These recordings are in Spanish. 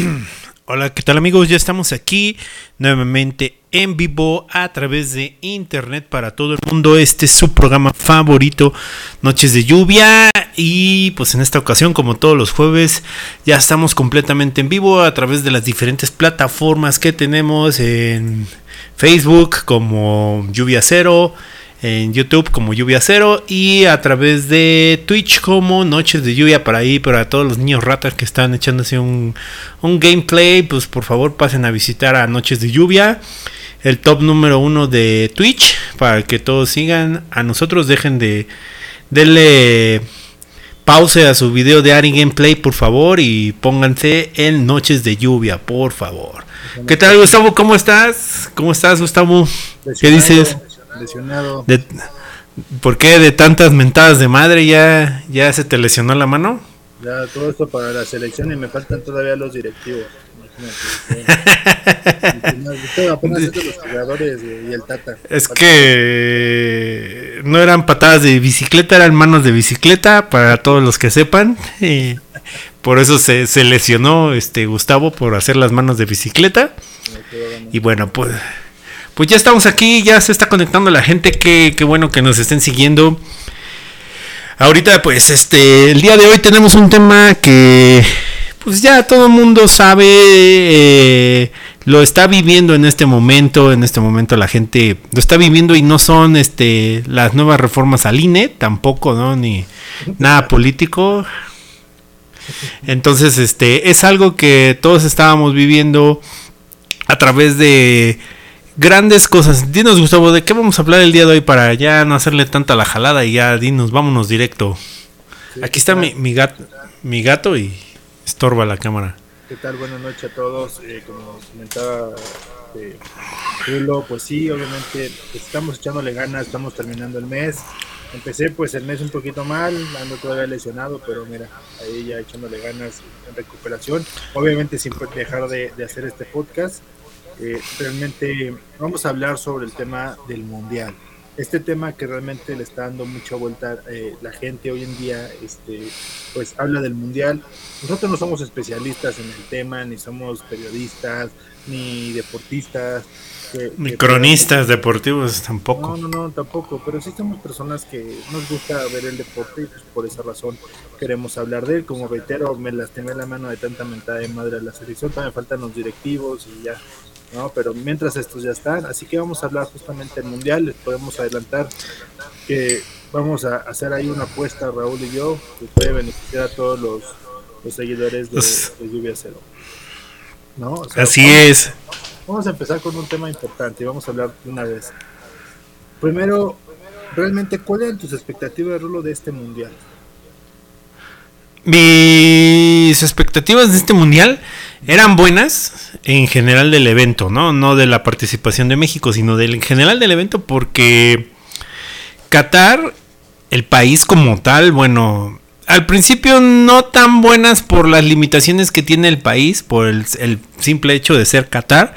Hola, ¿qué tal amigos? Ya estamos aquí nuevamente en vivo a través de internet para todo el mundo. Este es su programa favorito, Noches de Lluvia. Y pues en esta ocasión, como todos los jueves, ya estamos completamente en vivo a través de las diferentes plataformas que tenemos en Facebook como Lluvia Cero, en YouTube como Lluvia Cero y a través de Twitch como Noches de Lluvia para ahí, para todos los niños ratas que están echándose un, un gameplay, pues por favor pasen a visitar a Noches de Lluvia, el top número uno de Twitch, para que todos sigan a nosotros, dejen de denle pause a su video de Ari Gameplay por favor y pónganse en Noches de Lluvia, por favor. ¿Qué tal Gustavo? ¿Cómo estás? ¿Cómo estás Gustavo? ¿Qué dices? Lesionado. De, ¿Por qué de tantas mentadas de madre ya, ya se te lesionó la mano? Ya todo esto para la selección y me faltan todavía los directivos. Es que no eran patadas de bicicleta, eran manos de bicicleta para todos los que sepan. Y por eso se, se lesionó este Gustavo por hacer las manos de bicicleta. Y bueno, pues pues ya estamos aquí, ya se está conectando la gente, qué, bueno que nos estén siguiendo. Ahorita pues este, el día de hoy tenemos un tema que pues ya todo el mundo sabe, eh, lo está viviendo en este momento, en este momento la gente lo está viviendo y no son este las nuevas reformas al INE, tampoco, ¿no? Ni nada político. Entonces, este, es algo que todos estábamos viviendo a través de grandes cosas. Dinos, Gustavo, ¿de qué vamos a hablar el día de hoy para ya no hacerle tanta la jalada y ya dinos, vámonos directo? Aquí está mi, mi, gato, mi gato y estorba la cámara. ¿Qué tal? Buenas noches a todos. Eh, como comentaba eh, pues sí, obviamente pues, estamos echándole ganas, estamos terminando el mes. Empecé pues el mes un poquito mal, ando todavía lesionado, pero mira, ahí ya echándole ganas en recuperación. Obviamente sin dejar de, de hacer este podcast. Eh, realmente vamos a hablar sobre el tema del mundial. Este tema que realmente le está dando mucha vuelta eh, la gente hoy en día, este, pues habla del mundial. Nosotros no somos especialistas en el tema, ni somos periodistas, ni deportistas. ni cronistas deportivos tampoco. No, no, no, tampoco. Pero sí somos personas que nos gusta ver el deporte y pues por esa razón queremos hablar de él. Como reitero, me lastimé la mano de tanta mentada de madre a la selección. También faltan los directivos y ya ¿no? Pero mientras estos ya están, así que vamos a hablar justamente del Mundial, les podemos adelantar que vamos a hacer ahí una apuesta, Raúl y yo, que puede beneficiar a todos los, seguidores de, Lluvia Cero. ¿No? así es. Vamos a empezar con un tema importante y vamos a hablar de una vez. Primero, realmente, ¿cuáles eran tus expectativas, Rulo, de este Mundial? Mis expectativas de este Mundial eran buenas en general del evento, ¿no? No de la participación de México, sino del en general del evento porque Qatar, el país como tal, bueno, al principio no tan buenas por las limitaciones que tiene el país, por el, simple hecho de ser Qatar,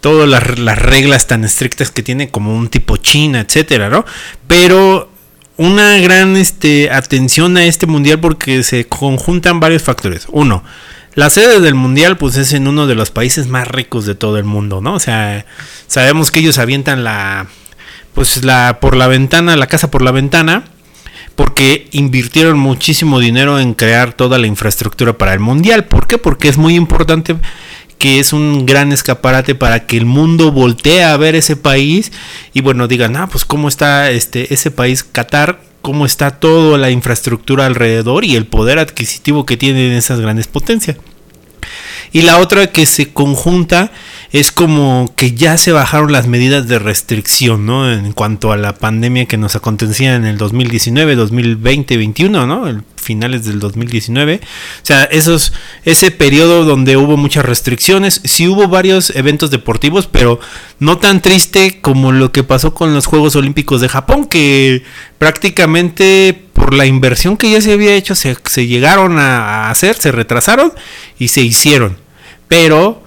todas las, las, reglas tan estrictas que tiene como un tipo China, etcétera, ¿no? Pero una gran este, atención a este mundial porque se conjuntan varios factores. Uno, la sede del mundial pues es en uno de los países más ricos de todo el mundo, ¿no? O sea, sabemos que ellos avientan la pues la por la ventana, la casa por la ventana porque invirtieron muchísimo dinero en crear toda la infraestructura para el mundial. ¿Por qué? Porque es muy importante que es un gran escaparate para que el mundo voltee a ver ese país y bueno, digan, ah, pues cómo está este ese país Qatar cómo está toda la infraestructura alrededor y el poder adquisitivo que tienen esas grandes potencias. Y la otra que se conjunta es como que ya se bajaron las medidas de restricción, ¿no? En cuanto a la pandemia que nos acontecía en el 2019, 2020, 2021, ¿no? El finales del 2019. O sea, esos, ese periodo donde hubo muchas restricciones, sí hubo varios eventos deportivos, pero no tan triste como lo que pasó con los Juegos Olímpicos de Japón, que prácticamente por la inversión que ya se había hecho se, se llegaron a hacer, se retrasaron y se hicieron. Pero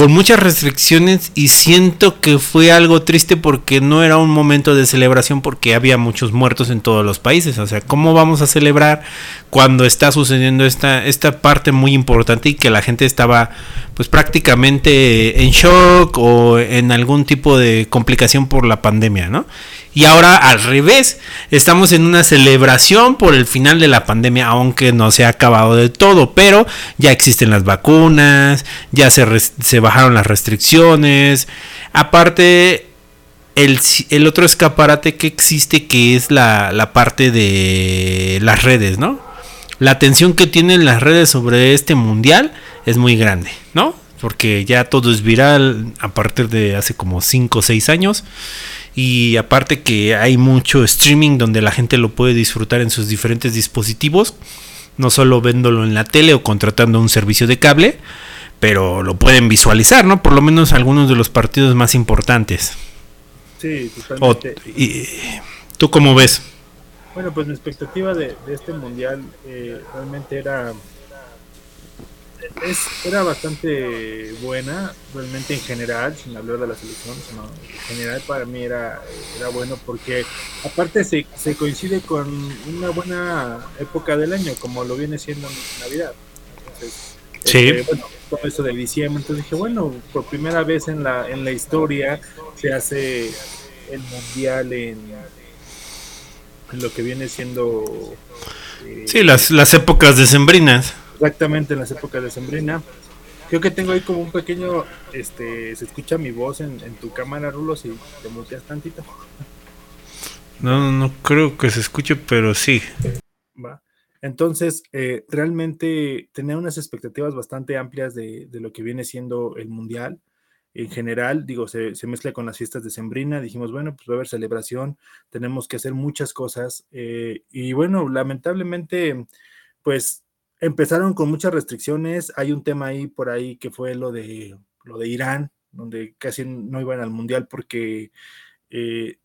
con muchas restricciones y siento que fue algo triste porque no era un momento de celebración porque había muchos muertos en todos los países. O sea, ¿cómo vamos a celebrar cuando está sucediendo esta, esta parte muy importante y que la gente estaba pues prácticamente en shock o en algún tipo de complicación por la pandemia, ¿no? Y ahora al revés, estamos en una celebración por el final de la pandemia, aunque no se ha acabado de todo, pero ya existen las vacunas, ya se, se bajaron las restricciones. Aparte, el, el, otro escaparate que existe que es la, la parte de las redes, ¿no? La atención que tienen las redes sobre este mundial es muy grande, ¿no? Porque ya todo es viral a partir de hace como 5 o 6 años. Y aparte que hay mucho streaming donde la gente lo puede disfrutar en sus diferentes dispositivos, no solo viéndolo en la tele o contratando un servicio de cable, pero lo pueden visualizar, ¿no? Por lo menos algunos de los partidos más importantes. Sí, totalmente. y, ¿Tú cómo ves? Bueno, pues mi expectativa de, este mundial eh, realmente era es, era bastante buena, realmente en general, sin hablar de la selección, sino en general para mí era, era bueno porque aparte se, se coincide con una buena época del año, como lo viene siendo Navidad. Entonces, sí. Este, bueno, todo eso de diciembre, entonces dije, bueno, por primera vez en la, en la historia se hace el mundial en, en lo que viene siendo... Eh, sí, las, las épocas decembrinas. Exactamente, en las épocas de Sembrina. Creo que tengo ahí como un pequeño, este, se escucha mi voz en, tu cámara, Rulo, si te muteas tantito. No, no creo que se escuche, pero sí. Va. Entonces, eh, realmente tenía unas expectativas bastante amplias de, lo que viene siendo el Mundial. En general, digo, se, mezcla con las fiestas de Sembrina. Dijimos, bueno, pues va a haber celebración, tenemos que hacer muchas cosas. Eh, y bueno, lamentablemente, pues empezaron con muchas restricciones. Hay un tema ahí por ahí que fue lo de lo de Irán, donde casi no iban al mundial porque eh,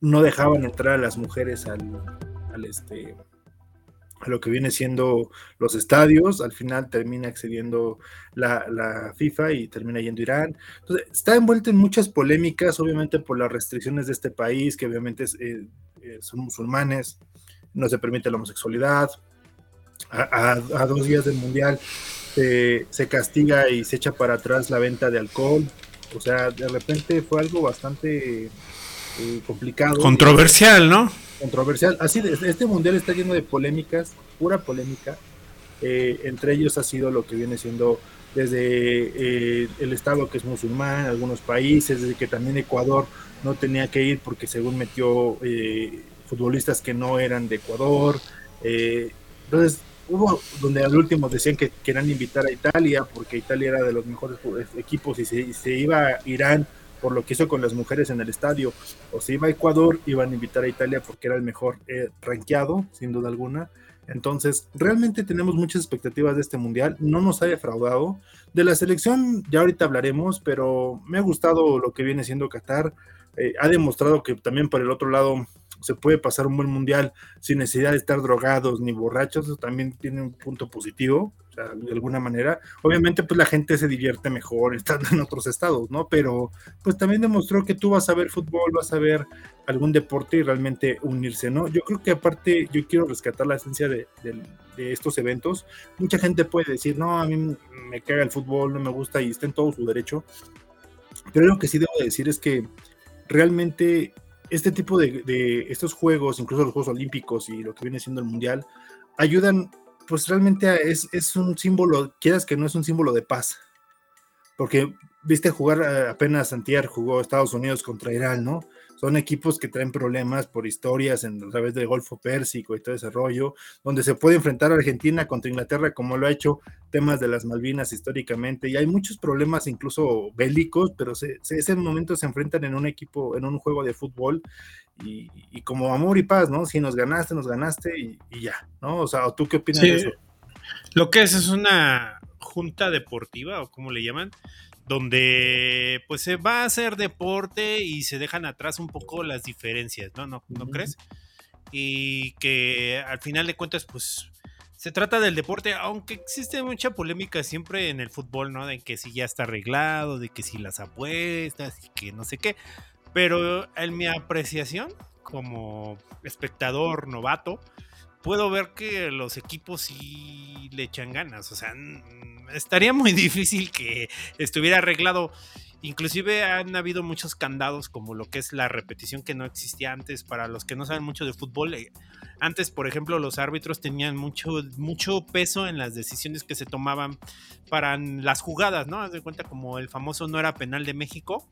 no dejaban entrar a las mujeres al, este a lo que viene siendo los estadios, al final termina accediendo la, FIFA y termina yendo Irán. Entonces, está envuelto en muchas polémicas, obviamente por las restricciones de este país, que obviamente eh, eh, son musulmanes, no se permite la homosexualidad, a, dos días del mundial se castiga y se echa para atrás la venta de alcohol. O sea, de repente fue algo bastante eh, complicado. Controversial, ¿no? Controversial. Así, este mundial está lleno de polémicas, pura polémica. Eh, entre ellos ha sido lo que viene siendo desde eh, el Estado que es musulmán, algunos países, desde que también Ecuador no tenía que ir porque según metió futbolistas que no eran de Ecuador. entonces, hubo donde al último decían que querían invitar a Italia porque Italia era de los mejores equipos y se, iba a Irán por lo que hizo con las mujeres en el estadio, o se iba a Ecuador, iban a invitar a Italia porque era el mejor eh, rankeado, sin duda alguna. Entonces, realmente tenemos muchas expectativas de este mundial, no nos ha defraudado. De la selección, ya ahorita hablaremos, pero me ha gustado lo que viene siendo Qatar. Eh, ha demostrado que también por el otro lado se puede pasar un buen mundial sin necesidad de estar drogados ni borrachos, eso también tiene un punto positivo, de alguna manera. Obviamente, pues la gente se divierte mejor estando en otros estados, ¿no? Pero pues también demostró que tú vas a ver fútbol, vas a ver algún deporte y realmente unirse, ¿no? Yo creo que aparte, yo quiero rescatar la esencia de, de estos eventos. Mucha gente puede decir, no, a mí me caga el fútbol, no me gusta y está en todo su derecho. Pero lo que sí debo decir es que realmente este tipo de, estos juegos, incluso los Juegos Olímpicos y lo que viene siendo el Mundial, ayudan, pues realmente es, es, un símbolo, quieras que no es un símbolo de paz, porque viste jugar eh, apenas Antier, jugó Estados Unidos contra Irán, ¿no? Son equipos que traen problemas por historias en, a través del Golfo Pérsico y todo ese rollo, donde se puede enfrentar a Argentina contra Inglaterra como lo ha hecho temas de las Malvinas históricamente, y hay muchos problemas incluso bélicos, pero se, ese momento se enfrentan en un equipo, en un juego de fútbol, y, como amor y paz, ¿no? Si nos ganaste, nos ganaste y, ya, ¿no? O sea, ¿tú qué opinas de eso? Lo que es es una junta deportiva, o como le llaman, donde pues se va a hacer deporte y se dejan atrás un poco las diferencias, ¿no? ¿No, ¿no crees? Y que al final de cuentas pues se trata del deporte, aunque existe mucha polémica siempre en el fútbol, ¿no? De que si ya está arreglado, de que si las apuestas y que no sé qué. Pero en mi apreciación, como espectador novato, puedo ver que los equipos sí le echan ganas. O sea, estaría muy difícil que estuviera arreglado. Inclusive han habido muchos candados como lo que es la repetición que no existía antes para los que no saben mucho de fútbol. Antes, por ejemplo, los árbitros tenían mucho, mucho peso en las decisiones que se tomaban para las jugadas, ¿no? Haz de cuenta como el famoso no era penal de México.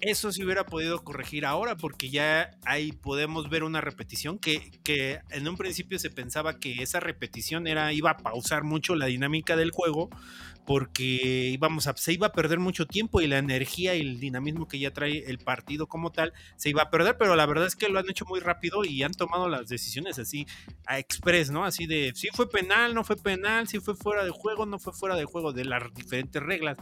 Eso se hubiera podido corregir ahora porque ya ahí podemos ver una repetición que, que en un principio se pensaba que esa repetición era, iba a pausar mucho la dinámica del juego porque íbamos a, se iba a perder mucho tiempo y la energía y el dinamismo que ya trae el partido como tal se iba a perder, pero la verdad es que lo han hecho muy rápido y han tomado las decisiones así a express, ¿no? Así de si fue penal, no fue penal, si fue fuera de juego, no fue fuera de juego, de las diferentes reglas.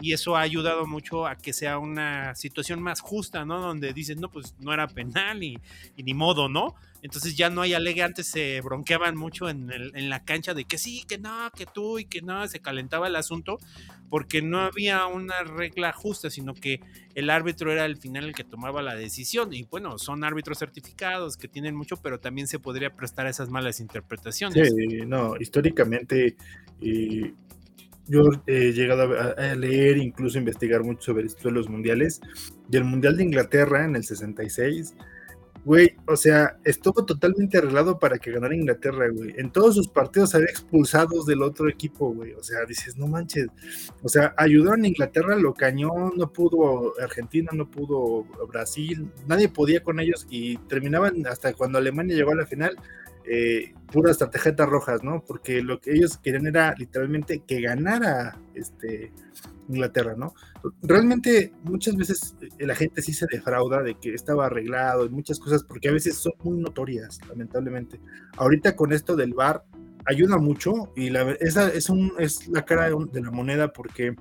Y eso ha ayudado mucho a que sea una situación más justa, ¿no? Donde dices, no, pues no era penal y, y ni modo, ¿no? Entonces ya no hay alegue, antes se bronqueaban mucho en, la cancha de que sí, que no, que tú y que no, se calentaba el asunto porque no había una regla justa, sino que el árbitro era al final el que tomaba la decisión. Y bueno, son árbitros certificados que tienen mucho, pero también se podría prestar a esas malas interpretaciones. Sí, no, históricamente eh, yo he llegado a, leer, incluso investigar mucho sobre esto de los mundiales. Y el Mundial de Inglaterra en el 66 Güey, o sea, estuvo totalmente arreglado para que ganara Inglaterra, güey. En todos sus partidos había expulsados del otro equipo, güey. O sea, dices, no manches. O sea, ayudaron a Inglaterra, lo cañó, no pudo Argentina, no pudo Brasil, nadie podía con ellos y terminaban hasta cuando Alemania llegó a la final, eh, puras tarjetas rojas, ¿no? Porque lo que ellos querían era literalmente que ganara este Inglaterra, ¿no? Realmente muchas veces eh, la gente sí se defrauda de que estaba arreglado y muchas cosas porque a veces son muy notorias, lamentablemente. Ahorita con esto del VAR ayuda mucho y la, esa es, un, es la cara de la moneda porque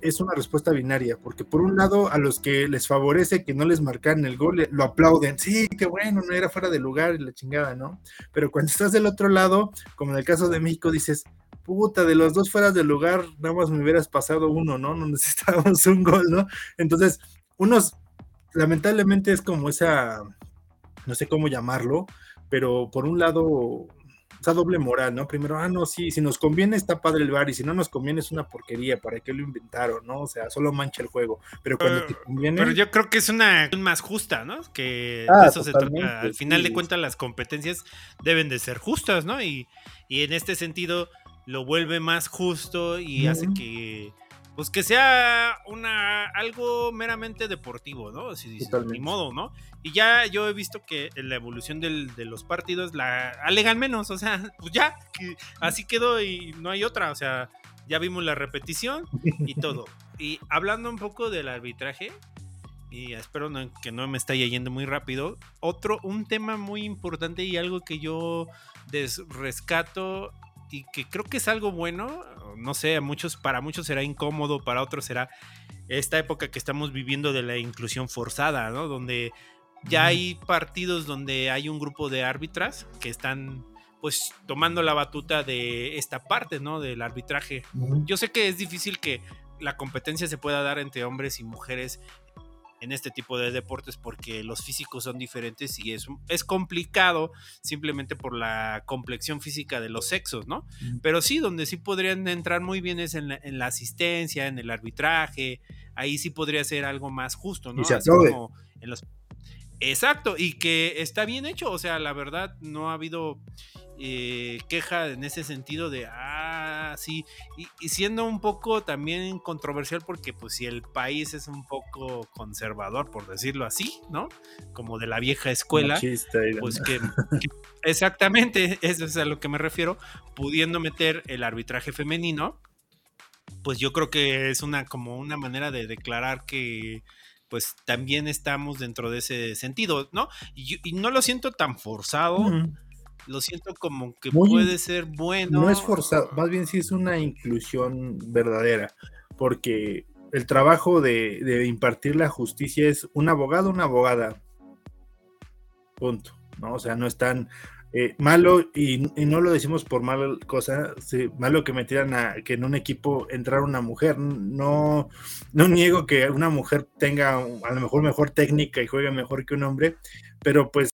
es una respuesta binaria, porque por un lado a los que les favorece que no les marcan el gol, lo aplauden, sí, qué bueno, no era fuera de lugar y la chingada, ¿no? Pero cuando estás del otro lado, como en el caso de México, dices, puta, de los dos fueras del lugar, nada más me hubieras pasado uno, ¿no? No necesitábamos un gol, ¿no? Entonces, unos, lamentablemente es como esa, no sé cómo llamarlo, pero por un lado, esa doble moral, ¿no? Primero, ah, no, sí, si nos conviene está padre el bar y si no nos conviene es una porquería, ¿para qué lo inventaron, no? O sea, solo mancha el juego, pero cuando te conviene... Pero yo creo que es una más justa, ¿no? Que ah, eso se trata. Al final de cuentas las competencias deben de ser justas, ¿no? Y, y en este sentido lo vuelve más justo y hace que pues que sea una algo meramente deportivo, ¿no? Así ni modo, ¿no? Y ya yo he visto que en la evolución del, de los partidos la alegan menos, o sea, pues ya, así quedó y no hay otra, o sea, ya vimos la repetición y todo. Y hablando un poco del arbitraje, y espero que no me esté yendo muy rápido, otro, un tema muy importante y algo que yo rescato y que creo que es algo bueno, no sé, a muchos, para muchos será incómodo, para otros será esta época que estamos viviendo de la inclusión forzada, ¿no? Donde ya hay partidos donde hay un grupo de árbitras que están pues tomando la batuta de esta parte, ¿no? Del arbitraje. Yo sé que es difícil que la competencia se pueda dar entre hombres y mujeres en este tipo de deportes porque los físicos son diferentes y es, es complicado simplemente por la complexión física de los sexos, ¿no? Pero sí, donde sí podrían entrar muy bien es en la, asistencia, en el arbitraje, ahí sí podría ser algo más justo, ¿no? en los Exacto, y que está bien hecho, o sea, la verdad no ha habido eh, queja en ese sentido de, ah, sí, y, siendo un poco también controversial porque pues si el país es un poco conservador, por decirlo así, ¿no? Como de la vieja escuela, pues que, exactamente, eso es a lo que me refiero, pudiendo meter el arbitraje femenino, pues yo creo que es una como una manera de declarar que pues también estamos dentro de ese sentido, ¿no? Y, no lo siento tan forzado, lo siento como que puede ser bueno. No es forzado, más bien sí es una inclusión verdadera, porque el trabajo de, impartir la justicia es un abogado, una abogada. Punto. ¿no? O sea, no están eh, malo, y, no lo decimos por mal cosa, malo que metieran a que en un equipo entrara una mujer. No, no niego que una mujer tenga a lo mejor mejor técnica y juegue mejor que un hombre, pero pues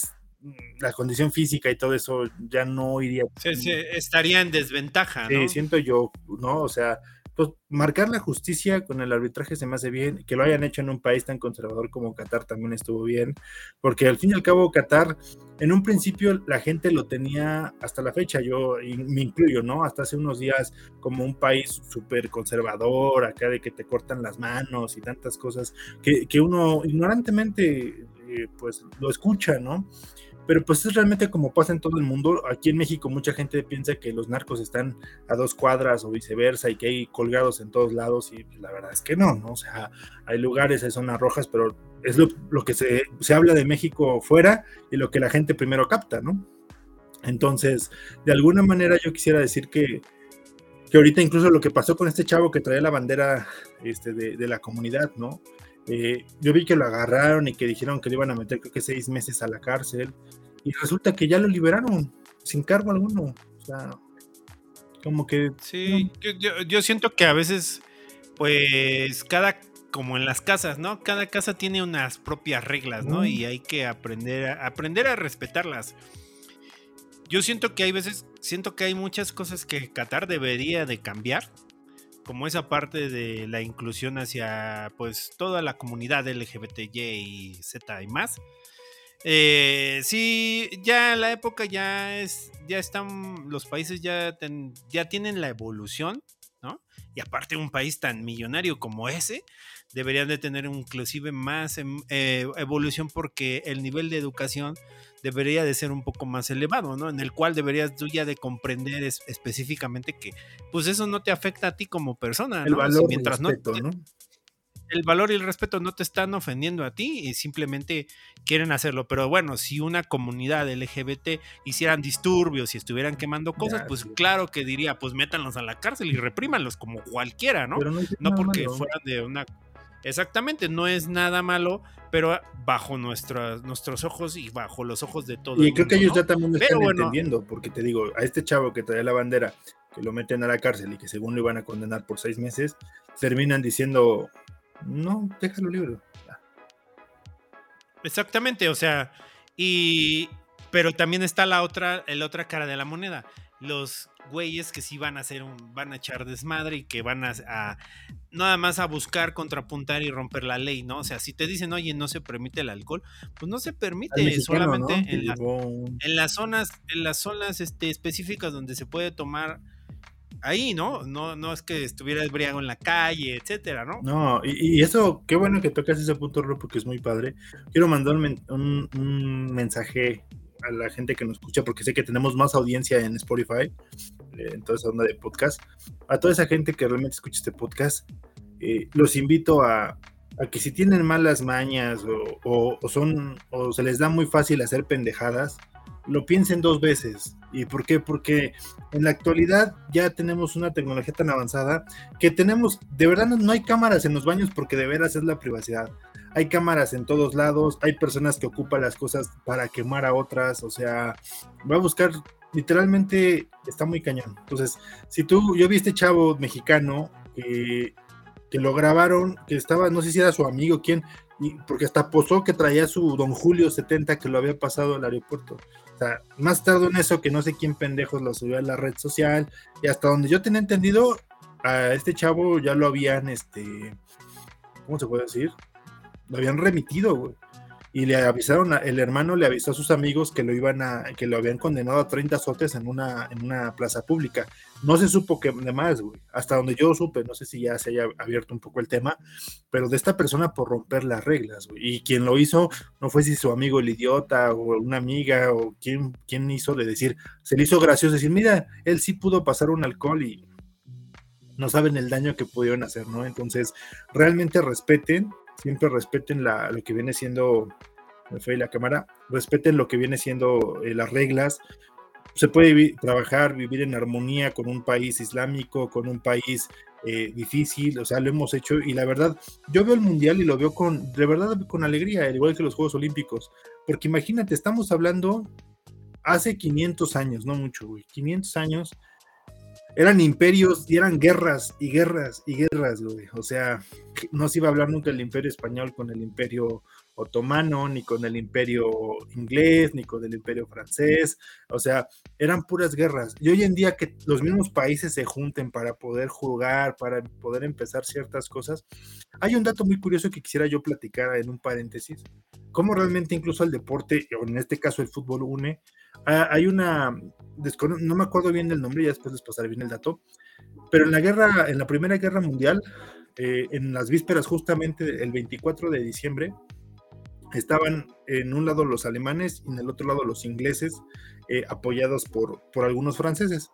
la condición física y todo eso ya no iría. estaría en desventaja, ¿no? Sí, siento yo, ¿no? O sea, pues marcar la justicia con el arbitraje se me hace bien, que lo hayan hecho en un país tan conservador como Qatar también estuvo bien, porque al fin y al cabo Qatar, en un principio la gente lo tenía hasta la fecha, yo me incluyo, ¿no? Hasta hace unos días como un país súper conservador, acá de que te cortan las manos y tantas cosas, que, que uno ignorantemente eh, pues lo escucha, ¿no? Pero pues es realmente como pasa en todo el mundo. Aquí en México mucha gente piensa que los narcos están a dos cuadras o viceversa y que hay colgados en todos lados y la verdad es que no, ¿no? O sea, hay lugares, hay zonas rojas, pero es lo, que se, se habla de México fuera y lo que la gente primero capta, ¿no? Entonces, de alguna manera yo quisiera decir que, que ahorita incluso lo que pasó con este chavo que traía la bandera este, de la comunidad, ¿no? Eh, yo vi que lo agarraron y que dijeron que le iban a meter creo que seis meses a la cárcel y resulta que ya lo liberaron sin cargo alguno. O sea, como que... Sí, yo, siento que a veces, pues, cada, como en las casas, ¿no? Cada casa tiene unas propias reglas, ¿no? Y hay que aprender a, aprender a respetarlas. Yo siento que hay veces, siento que hay muchas cosas que Qatar debería de cambiar como esa parte de la inclusión hacia pues toda la comunidad LGBTY Z y más. Eh, sí, ya la época ya es, ya están, los países ya, ya tienen la evolución, ¿no? Y aparte un país tan millonario como ese, deberían de tener inclusive más em, eh, evolución porque el nivel de educación debería de ser un poco más elevado, ¿no? En el cual deberías tú ya de comprender específicamente que pues eso no te afecta a ti como persona, el Valor mientras no, ¿no? El valor y el respeto no te están ofendiendo a ti y simplemente quieren hacerlo. Pero bueno, si una comunidad LGBT hicieran disturbios y estuvieran quemando cosas, pues claro que diría, pues métanlos a la cárcel y reprímanlos como cualquiera, ¿no? no, no porque fueran de una Exactamente, no es nada malo, pero bajo nuestros nuestros ojos y bajo los ojos de todos. Y creo que ellos ya también lo están entendiendo, porque te digo, a este chavo que trae la bandera, que lo meten a la cárcel y que según lo iban a condenar por seis meses, terminan diciendo, no, déjalo libre. Exactamente, o sea, y pero también está la otra, el otra cara de la moneda. Los güeyes que sí van a hacer un, van a echar desmadre y que van a, nada más a buscar contrapuntar y romper la ley, ¿no? O sea, si te dicen, oye, no se permite el alcohol, pues no se permite, solamente en, las zonas, en las zonas este, específicas donde se puede tomar ahí, ¿no? No, no es que estuviera briago en la calle, etcétera, ¿no? No, y, eso, qué bueno que tocas ese punto, Ro, porque es muy padre. Quiero mandar un mensaje a la gente que nos escucha, porque sé que tenemos más audiencia en Spotify, eh, en toda esa onda de podcast. A toda esa gente que realmente escucha este podcast, eh, los invito a, que si tienen malas mañas o, son o se les da muy fácil hacer pendejadas, lo piensen dos veces. ¿Y por qué? Porque en la actualidad ya tenemos una tecnología tan avanzada que tenemos, de verdad no hay cámaras en los baños porque de veras es la privacidad hay cámaras en todos lados, hay personas que ocupan las cosas para quemar a otras, o sea, voy a buscar, literalmente está muy cañón. Entonces, si tú, yo vi este chavo mexicano que, que lo grabaron, que estaba, no sé si era su amigo, quién, y, porque hasta posó que traía su Don Julio 70 que lo había pasado al aeropuerto. O sea, más tarde en eso que no sé quién pendejos lo subió a la red social y hasta donde yo tenía entendido, a este chavo ya lo habían, este, ¿cómo se puede decir? Lo habían remitido, güey. Y le avisaron, el hermano le avisó a sus amigos que lo iban a, que lo habían condenado a 30 azotes en una, en una plaza pública. No se supo que de más, güey. Hasta donde yo supe, no sé si ya se haya abierto un poco el tema, pero de esta persona por romper las reglas, güey. Y quien lo hizo no fue si su amigo el idiota o una amiga o quien, quien hizo de decir, se le hizo gracioso decir, mira, él sí pudo pasar un alcohol y no saben el daño que pudieron hacer, ¿no? Entonces, realmente respeten siempre respeten la, lo que viene siendo, me fue la cámara, respeten lo que viene siendo eh, las reglas. Se puede trabajar, vivir en armonía con un país islámico, con un país eh, difícil, o sea, lo hemos hecho y la verdad, yo veo el mundial y lo veo con, de verdad, con alegría, al igual que los Juegos Olímpicos, porque imagínate, estamos hablando hace 500 años, no mucho, güey, 500 años, eran imperios y eran guerras y guerras y guerras, güey. O sea, no se iba a hablar nunca el imperio español con el imperio otomano, ni con el imperio inglés, ni con el imperio francés. O sea, eran puras guerras. Y hoy en día que los mismos países se junten para poder jugar, para poder empezar ciertas cosas, hay un dato muy curioso que quisiera yo platicar en un paréntesis. Cómo realmente incluso el deporte, o en este caso el fútbol, une Ah, hay una, no me acuerdo bien del nombre, ya después les pasaré bien el dato, pero en la guerra, en la Primera Guerra Mundial, eh, en las vísperas justamente el 24 de diciembre, estaban en un lado los alemanes y en el otro lado los ingleses, eh, apoyados por, por algunos franceses,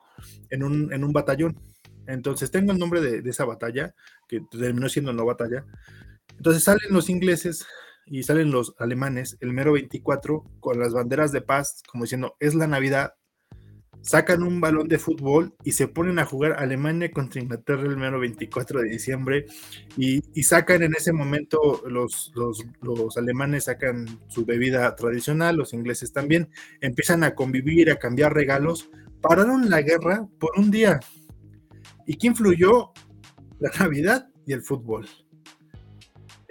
en un, en un batallón. Entonces tengo el nombre de, de, esa batalla, que terminó siendo una batalla. Entonces salen los ingleses y salen los alemanes el mero 24 con las banderas de paz, como diciendo, es la Navidad, sacan un balón de fútbol y se ponen a jugar Alemania contra Inglaterra el mero 24 de diciembre y, sacan en ese momento los, los, los, alemanes sacan su bebida tradicional, los ingleses también, empiezan a convivir, a cambiar regalos, pararon la guerra por un día. ¿Y quién influyó? La Navidad y el fútbol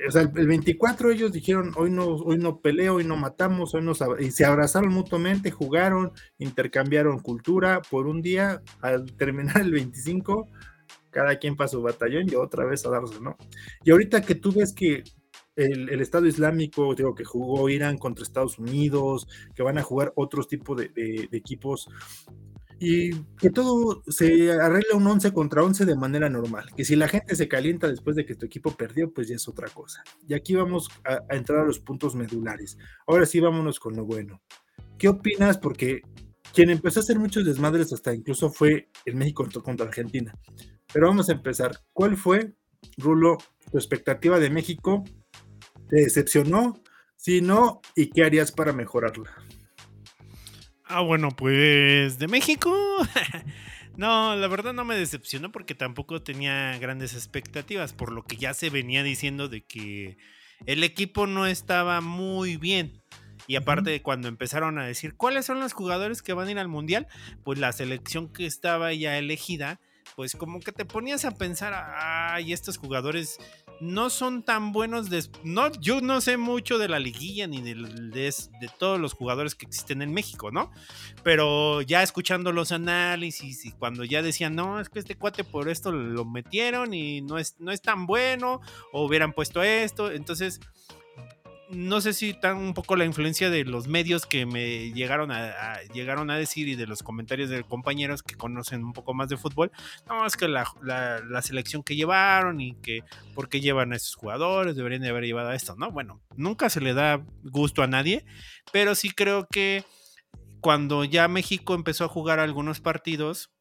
o sea, el 24 ellos dijeron, hoy no, hoy no peleo, hoy no matamos, hoy no y se abrazaron mutuamente, jugaron, intercambiaron cultura por un día, al terminar el 25, cada quien para su batallón y otra vez a darse, ¿no? Y ahorita que tú ves que el, Estado Islámico, digo, que jugó Irán contra Estados Unidos, que van a jugar otros tipos de equipos, y que todo se arregla un 11 contra 11 de manera normal. Que si la gente se calienta después de que tu equipo perdió, pues ya es otra cosa. Y aquí vamos a, entrar a los puntos medulares. Ahora sí, vámonos con lo bueno. ¿Qué opinas? Porque quien empezó a hacer muchos desmadres hasta incluso fue el México contra Argentina. Pero vamos a empezar. ¿Cuál fue, Rulo, tu expectativa de México? ¿Te decepcionó? Si no, ¿y qué harías para mejorarla? Ah, bueno, pues de México. no, la verdad no me decepcionó porque tampoco tenía grandes expectativas, por lo que ya se venía diciendo de que el equipo no estaba muy bien. Y aparte, cuando empezaron a decir cuáles son los jugadores que van a ir al mundial, pues la selección que estaba ya elegida, pues como que te ponías a pensar, ay, estos jugadores no son tan buenos. no, yo no sé mucho de la liguilla ni de, de, todos los jugadores que existen en México, ¿no? Pero ya escuchando los análisis y cuando ya decían, no, es que este cuate por esto lo metieron y no es, no es tan bueno, o hubieran puesto esto. Entonces no sé si tan un poco la influencia de los medios que me llegaron a, llegaron a decir y de los comentarios de compañeros que conocen un poco más de fútbol, no, es que la, selección que llevaron y que por qué llevan a esos jugadores, deberían de haber llevado a esto, ¿no? Bueno, nunca se le da gusto a nadie, pero sí creo que cuando ya México empezó a jugar algunos partidos,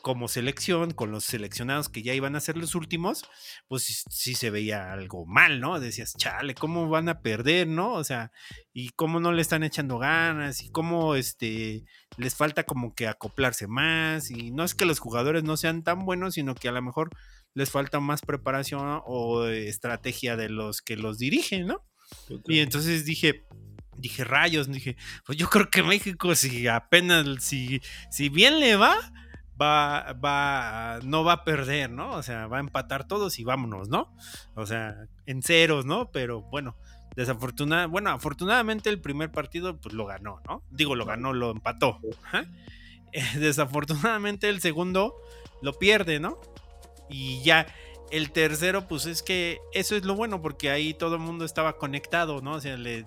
como selección, con los seleccionados que ya iban a ser los últimos, pues sí, se veía algo mal, ¿no? Decías, chale, ¿cómo van a perder, no? O sea, y cómo no le están echando ganas, y cómo este, les falta como que acoplarse más, y no es que los jugadores no sean tan buenos, sino que a lo mejor les falta más preparación o estrategia de los que los dirigen, ¿no? Y entonces dije, dije rayos, dije, pues yo creo que México si apenas, si, si bien le va, va, va, no va a perder, ¿no? O sea, va a empatar todos y vámonos, ¿no? O sea, en ceros, ¿no? Pero bueno, desafortunadamente, bueno, afortunadamente el primer partido pues lo ganó, ¿no? Digo, lo ganó, lo empató. desafortunadamente el segundo lo pierde, ¿no? Y ya el tercero, pues es que eso es lo bueno porque ahí todo el mundo estaba conectado, ¿no? O sea, le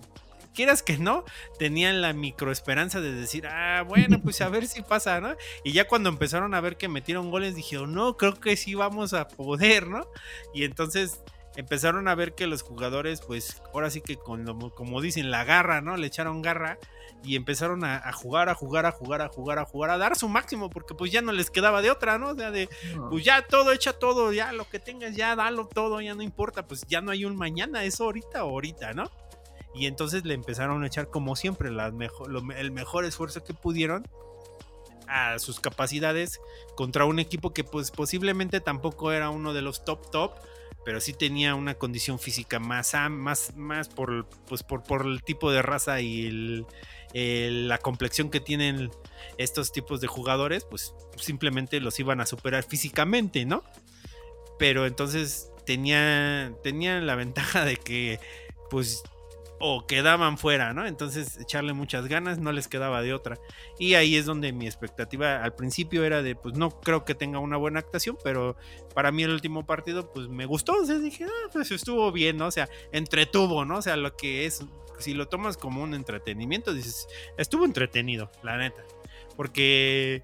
quieras que no, tenían la microesperanza de decir, ah, bueno, pues a ver si pasa, ¿no? Y ya cuando empezaron a ver que metieron goles, dijeron, no, creo que sí vamos a poder, ¿no? Y entonces empezaron a ver que los jugadores, pues ahora sí que con como dicen, la garra, ¿no? Le echaron garra y empezaron a, jugar, a jugar, a jugar, a jugar, a jugar, a dar su máximo, porque pues ya no les quedaba de otra, ¿no? O sea, de, pues ya todo, echa todo, ya lo que tengas, ya dalo todo, ya no importa, pues ya no hay un mañana, es ahorita o ahorita, ¿no? Y entonces le empezaron a echar, como siempre, el mejor esfuerzo que pudieron a sus capacidades contra un equipo que pues posiblemente tampoco era uno de los top top, pero sí tenía una condición física más, más, más por, pues por, por el tipo de raza y la complexión que tienen estos tipos de jugadores, pues simplemente los iban a superar físicamente, ¿no? Pero entonces tenía, tenía la ventaja de que pues o quedaban fuera, ¿no? Entonces echarle muchas ganas no les quedaba de otra. Y ahí es donde mi expectativa al principio era de, pues no creo que tenga una buena actuación, pero para mí el último partido pues me gustó, o sea, dije, ah, pues estuvo bien, ¿no? O sea, entretuvo, ¿no? O sea, lo que es, si lo tomas como un entretenimiento, dices, estuvo entretenido, la neta. Porque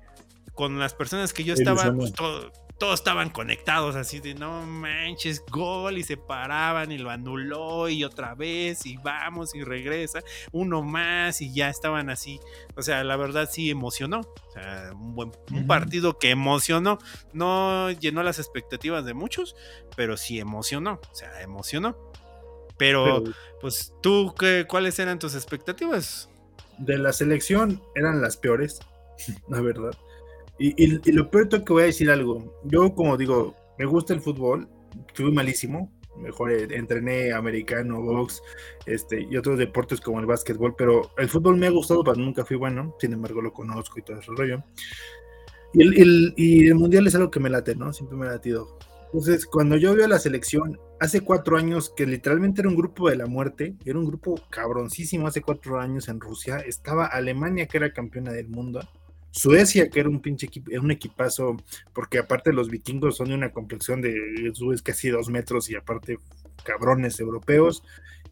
con las personas que yo estaba, pues todo, todos estaban conectados así de no manches, gol y se paraban y lo anuló y otra vez y vamos y regresa, uno más y ya estaban así. O sea, la verdad sí emocionó. O sea, un buen un partido que emocionó. No llenó las expectativas de muchos, pero sí emocionó. O sea, emocionó. Pero, pues, ¿tú qué, cuáles eran tus expectativas? De la selección eran las peores, la verdad. Y, lo peor es que voy a decir algo. Yo, como digo, me gusta el fútbol, fui malísimo. Mejor eh, entrené americano, box, este, y otros deportes como el básquetbol, pero el fútbol me ha gustado, pero nunca fui bueno. Sin embargo, lo conozco y todo ese rollo. Y el, y el mundial es algo que me late, ¿no? Siempre me ha latido. Entonces, cuando yo veo la selección, hace cuatro años, que literalmente era un grupo de la muerte, era un grupo cabroncísimo hace cuatro años en Rusia, estaba Alemania, que era campeona del mundo, Suecia, que era un pinche equipo, un equipazo, porque aparte los vikingos son de una complexión de subes casi dos metros y aparte cabrones europeos.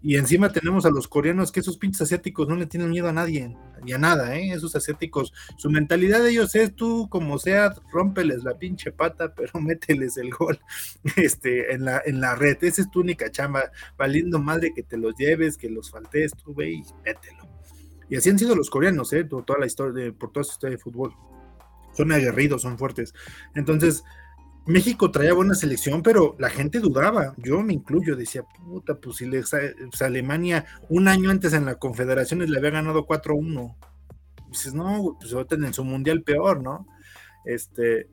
Y encima tenemos a los coreanos, que esos pinches asiáticos no le tienen miedo a nadie, ni a nada, ¿eh? Esos asiáticos, su mentalidad de ellos es tú, como sea, rómpeles la pinche pata, pero mételes el gol este, en, la, en la red. Esa es tu única chamba, valiendo madre que te los lleves, que los faltes, tú ve y mételo. Y así han sido los coreanos, ¿eh? Por toda la historia, por toda su historia de fútbol. Son aguerridos, son fuertes. Entonces, México traía buena selección, pero la gente dudaba. Yo me incluyo, decía, puta, pues si le, pues, Alemania un año antes en la Confederaciones le había ganado 4-1. Dices, no, pues ahorita en su mundial peor, ¿no? Este,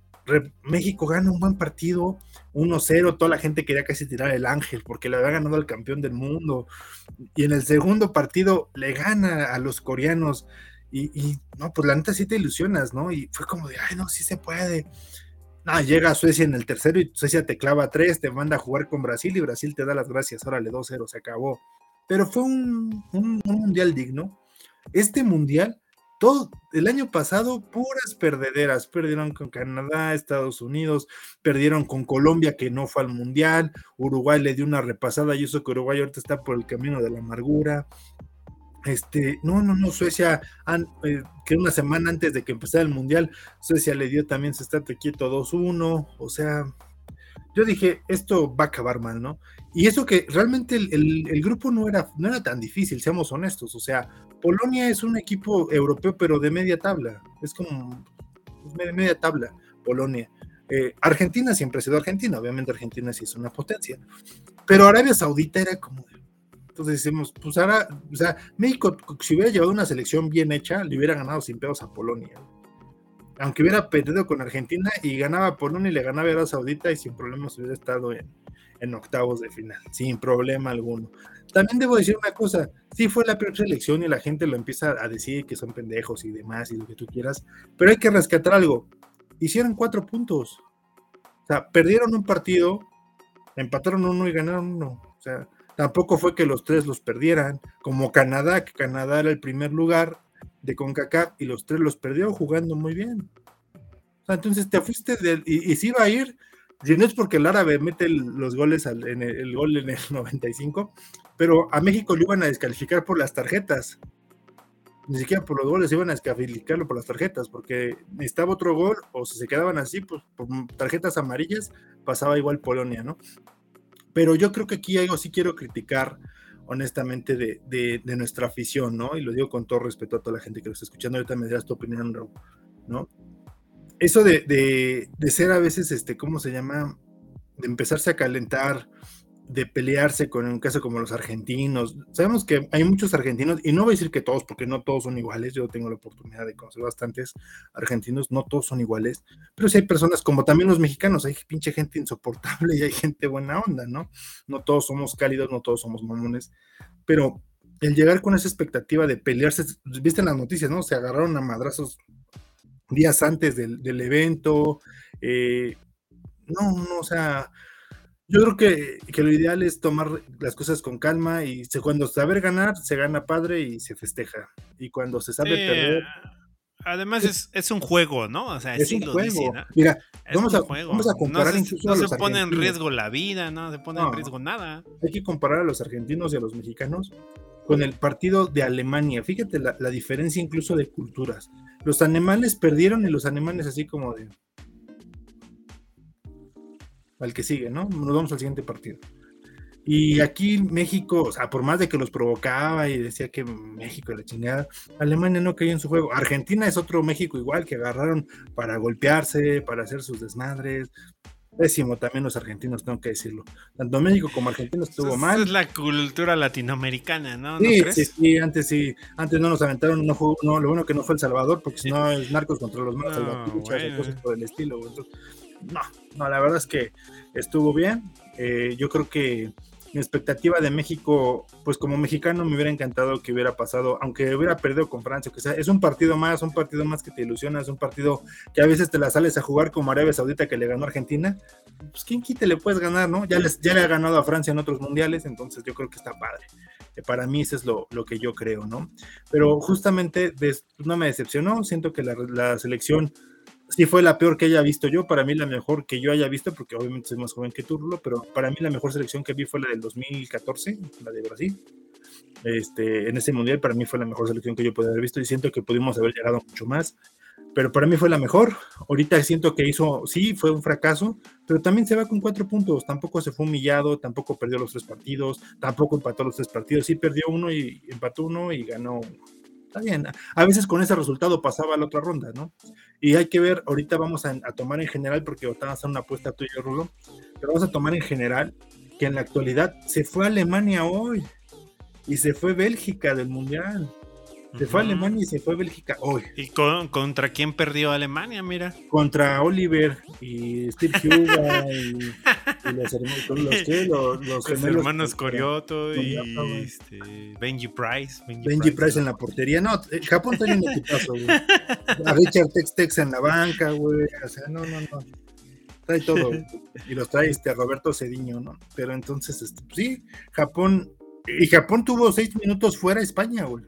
México gana un buen partido, 1-0, toda la gente quería casi tirar el ángel porque le había ganado al campeón del mundo. Y en el segundo partido le gana a los coreanos. Y, no, pues la neta sí te ilusionas, ¿no? Y fue como de, ay, no, sí se puede. No, llega Suecia en el tercero y Suecia te clava tres, te manda a jugar con Brasil y Brasil te da las gracias. Órale, 2-0, se acabó. Pero fue un mundial digno. Este mundial todo el año pasado, puras perdederas. Perdieron con Canadá, Estados Unidos, perdieron con Colombia, que no fue al Mundial. Uruguay le dio una repasada y eso que Uruguay ahorita está por el camino de la amargura. Este, no, no, no, Suecia, eh, que una semana antes de que empezara el Mundial, Suecia le dio también se está quieto 2-1. O sea, yo dije, esto va a acabar mal, ¿no? Y eso que realmente el, grupo no era, no era tan difícil, seamos honestos. O sea, Polonia es un equipo europeo, pero de media tabla. Es como de media tabla, Polonia. Eh, Argentina siempre ha sido Argentina, obviamente Argentina sí es una potencia. Pero Arabia Saudita era como. Entonces decimos, pues ahora, o sea, México, si hubiera llevado una selección bien hecha, le hubiera ganado sin pedos a Polonia aunque hubiera perdido con Argentina y ganaba uno y le ganaba a Arabia Saudita y sin problemas hubiera estado en, octavos de final, sin problema alguno. También debo decir una cosa, sí fue la peor selección y la gente lo empieza a decir que son pendejos y demás y lo que tú quieras, pero hay que rescatar algo. Hicieron cuatro puntos. O sea, perdieron un partido, empataron uno y ganaron uno. O sea, tampoco fue que los tres los perdieran, como Canadá, que Canadá era el primer lugar de CONCACAF y los tres los perdió jugando muy bien. entonces te fuiste del, y, y si iba a ir, si no es porque el árabe mete los goles en el, gol en el 95, pero a México lo iban a descalificar por las tarjetas. Ni siquiera por los goles iban a descalificarlo por las tarjetas, porque necesitaba otro gol, o si se quedaban así, pues por tarjetas amarillas, pasaba igual Polonia, ¿no? Pero yo creo que aquí algo sí quiero criticar honestamente, de, nuestra afición, ¿no? Y lo digo con todo respeto a toda la gente que lo está escuchando, ahorita me dirás tu opinión, ¿no? Eso de, ser a veces, este, ¿cómo se llama? De empezarse a calentar de pelearse con un caso como los argentinos. Sabemos que hay muchos argentinos, y no voy a decir que todos, porque no todos son iguales. Yo tengo la oportunidad de conocer bastantes argentinos, no todos son iguales, pero sí hay personas como también los mexicanos, hay pinche gente insoportable y hay gente buena onda, ¿no? No todos somos cálidos, no todos somos mamones, pero el llegar con esa expectativa de pelearse, viste en las noticias, ¿no? Se agarraron a madrazos días antes del, evento. Eh, no, no, o sea, yo creo que, lo ideal es tomar las cosas con calma y se, cuando saber ganar, se gana padre y se festeja. Y cuando se sabe perder. Además es, es, un juego, ¿no? O sea, es un juego. Mira, vamos a, vamos, a, comparar no se, no se pone en riesgo la vida, no se pone en riesgo nada. Hay que comparar a los argentinos y a los mexicanos con el partido de Alemania. Fíjate la, la diferencia incluso de culturas. Los alemanes perdieron y los alemanes así como de... Al que sigue, ¿no? Nos vamos al siguiente partido. Y aquí México, o sea, por más de que los provocaba y decía que México la chingada, Alemania no cayó en su juego. Argentina es otro México igual que agarraron para golpearse, para hacer sus desmadres. Pésimo también los argentinos, tengo que decirlo. Tanto México como Argentina estuvo mal. es la cultura latinoamericana, ¿no? Sí, sí, sí, antes sí, antes no nos aventaron, no, fue, no lo bueno que no fue El Salvador, porque si no es narcos contra los malos no, cosas por el estilo. no, no, la verdad es que estuvo bien. Eh, yo creo que mi expectativa de México, pues como mexicano me hubiera encantado que hubiera pasado, aunque hubiera perdido con Francia, que sea, es un partido más, un partido más que te ilusiona, es un partido que a veces te la sales a jugar como Arabia Saudita que le ganó a Argentina, pues quién quite le puedes ganar, ¿no? Ya, les, ya le ha ganado a Francia en otros mundiales, entonces yo creo que está padre. Para mí eso es lo, lo que yo creo, ¿no? Pero justamente no me decepcionó, siento que la, la selección sí fue la peor que haya visto yo, para mí la mejor que yo haya visto, porque obviamente soy más joven que tú, pero para mí la mejor selección que vi fue la del 2014, la de Brasil. Este, en ese mundial para mí fue la mejor selección que yo pude haber visto y siento que pudimos haber llegado mucho más, pero para mí fue la mejor. Ahorita siento que hizo, sí, fue un fracaso, pero también se va con cuatro puntos, tampoco se fue humillado, tampoco perdió los tres partidos, tampoco empató los tres partidos, sí perdió uno y empató uno y ganó está bien. A veces con ese resultado pasaba la otra ronda, ¿no? Y hay que ver, ahorita vamos a, tomar en general, porque ahorita vamos a hacer una apuesta tuya, Rulo, pero vamos a tomar en general que en la actualidad se fue Alemania hoy y se fue Bélgica del Mundial. Se fue Alemania y se fue Bélgica hoy. ¿Y contra quién perdió Alemania, mira? Contra Oliver y Steve Huga y, los, hermanos, los, los, hermanos Corioto y este, Benji Price. Benji, Price. en la portería. No, eh, Japón tiene un equipazo, güey. A Richard Tex Tex en la banca, güey. O sea, no, no, no. Trae todo. Y los trae este Roberto Cediño, ¿no? Pero entonces, este, sí, Japón. Y Japón tuvo seis minutos fuera España, güey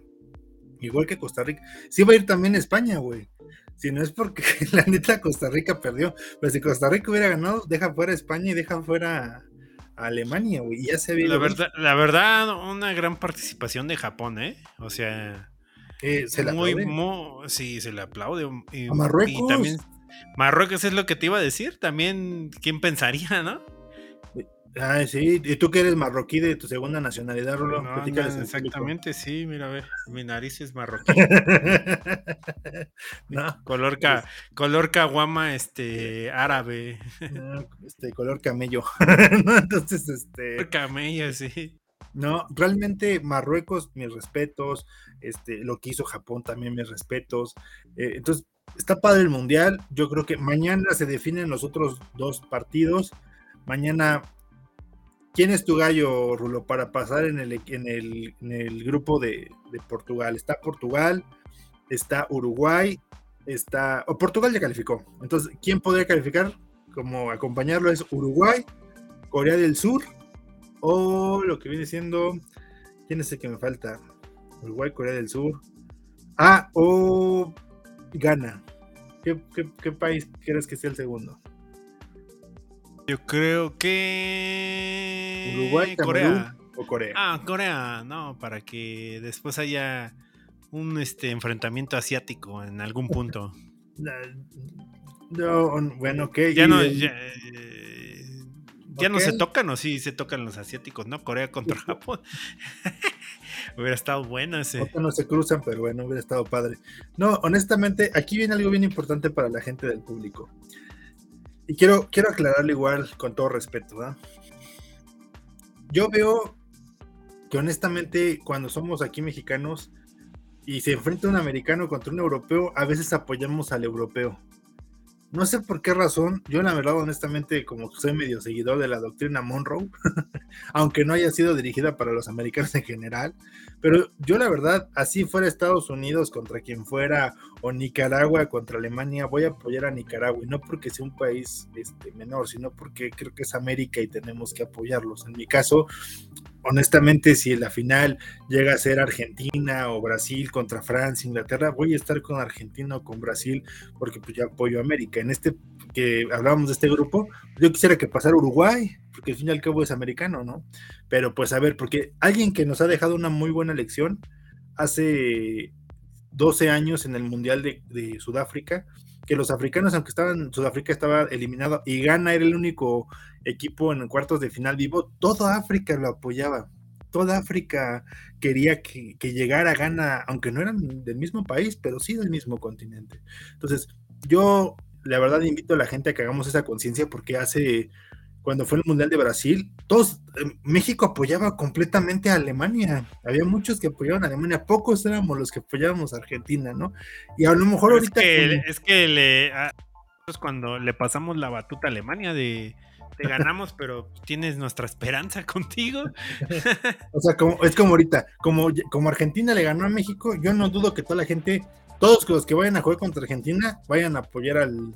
igual que Costa Rica. Sí va a ir también España, güey. Si no es porque la neta Costa Rica perdió. Pero si Costa Rica hubiera ganado, deja fuera España y deja fuera a Alemania, güey. ya se la verdad, la verdad, una gran participación de Japón, ¿eh? O sea. Eh, se la muy, sí, se le aplaude. Y, a Marruecos. Y también, Marruecos es lo que te iba a decir. También, ¿quién pensaría, no? Ah, sí, y tú que eres marroquí de tu segunda nacionalidad, Rulo. No, exactamente, sí, mira, a ver, mi nariz es marroquí. no, color, ca, color caguama, este, árabe. este, color camello. Entonces, este. Color camello, sí. No, realmente Marruecos, mis respetos. Este, lo que hizo Japón también, mis respetos. Eh, entonces, está padre el mundial. Yo creo que mañana se definen los otros dos partidos. Mañana ¿Quién es tu gallo, Rulo, para pasar en el, grupo de, Portugal? Está Portugal, está Uruguay, está... O Portugal ya calificó. Entonces, ¿quién podría calificar? Como acompañarlo es Uruguay, Corea del Sur, o lo que viene siendo... ¿Quién es el que me falta? Uruguay, Corea del Sur. Ah, o Ghana. qué país crees que sea el segundo? Yo creo que. Uruguay, Corea. o Corea. Ah, Corea, no, para que después haya un este enfrentamiento asiático en algún punto. no, bueno, ok. Ya no, ya, no se tocan, o sí se tocan los asiáticos, ¿no? Corea contra Japón. hubiera estado bueno ese. No se cruzan, pero bueno, hubiera estado padre. No, honestamente, aquí viene algo bien importante para la gente del público. Y quiero, quiero aclararlo igual con todo respeto, ¿verdad? yo veo que honestamente cuando somos aquí mexicanos y se enfrenta un americano contra un europeo, a veces apoyamos al europeo. No sé por qué razón, yo la verdad honestamente como soy medio seguidor de la doctrina Monroe, aunque no haya sido dirigida para los americanos en general, pero yo la verdad, así fuera Estados Unidos contra quien fuera o Nicaragua contra Alemania, voy a apoyar a Nicaragua y no porque sea un país este, menor, sino porque creo que es América y tenemos que apoyarlos. En mi caso, honestamente, si en la final llega a ser Argentina o Brasil contra Francia, Inglaterra, voy a estar con Argentina o con Brasil porque pues apoyo a América. En este que hablábamos de este grupo, yo quisiera que pasara Uruguay, porque al fin y al cabo es americano, ¿no? Pero pues a ver, porque alguien que nos ha dejado una muy buena lección hace 12 años en el Mundial de, de Sudáfrica, que los africanos, aunque estaban, Sudáfrica estaba eliminado y Ghana era el único equipo en cuartos de final vivo, toda África lo apoyaba. Toda África quería que, que llegara Ghana, aunque no eran del mismo país, pero sí del mismo continente. Entonces, yo la verdad invito a la gente a que hagamos esa conciencia porque hace, cuando fue el Mundial de Brasil, todos, eh, México apoyaba completamente a Alemania. Había muchos que apoyaban a Alemania, pocos éramos los que apoyábamos a Argentina, ¿no? Y a lo mejor ahorita... Es que, es que le, cuando le pasamos la batuta a Alemania de te ganamos, pero tienes nuestra esperanza contigo. o sea, como, es como ahorita, como, como Argentina le ganó a México, yo no dudo que toda la gente, todos los que vayan a jugar contra Argentina, vayan a apoyar al,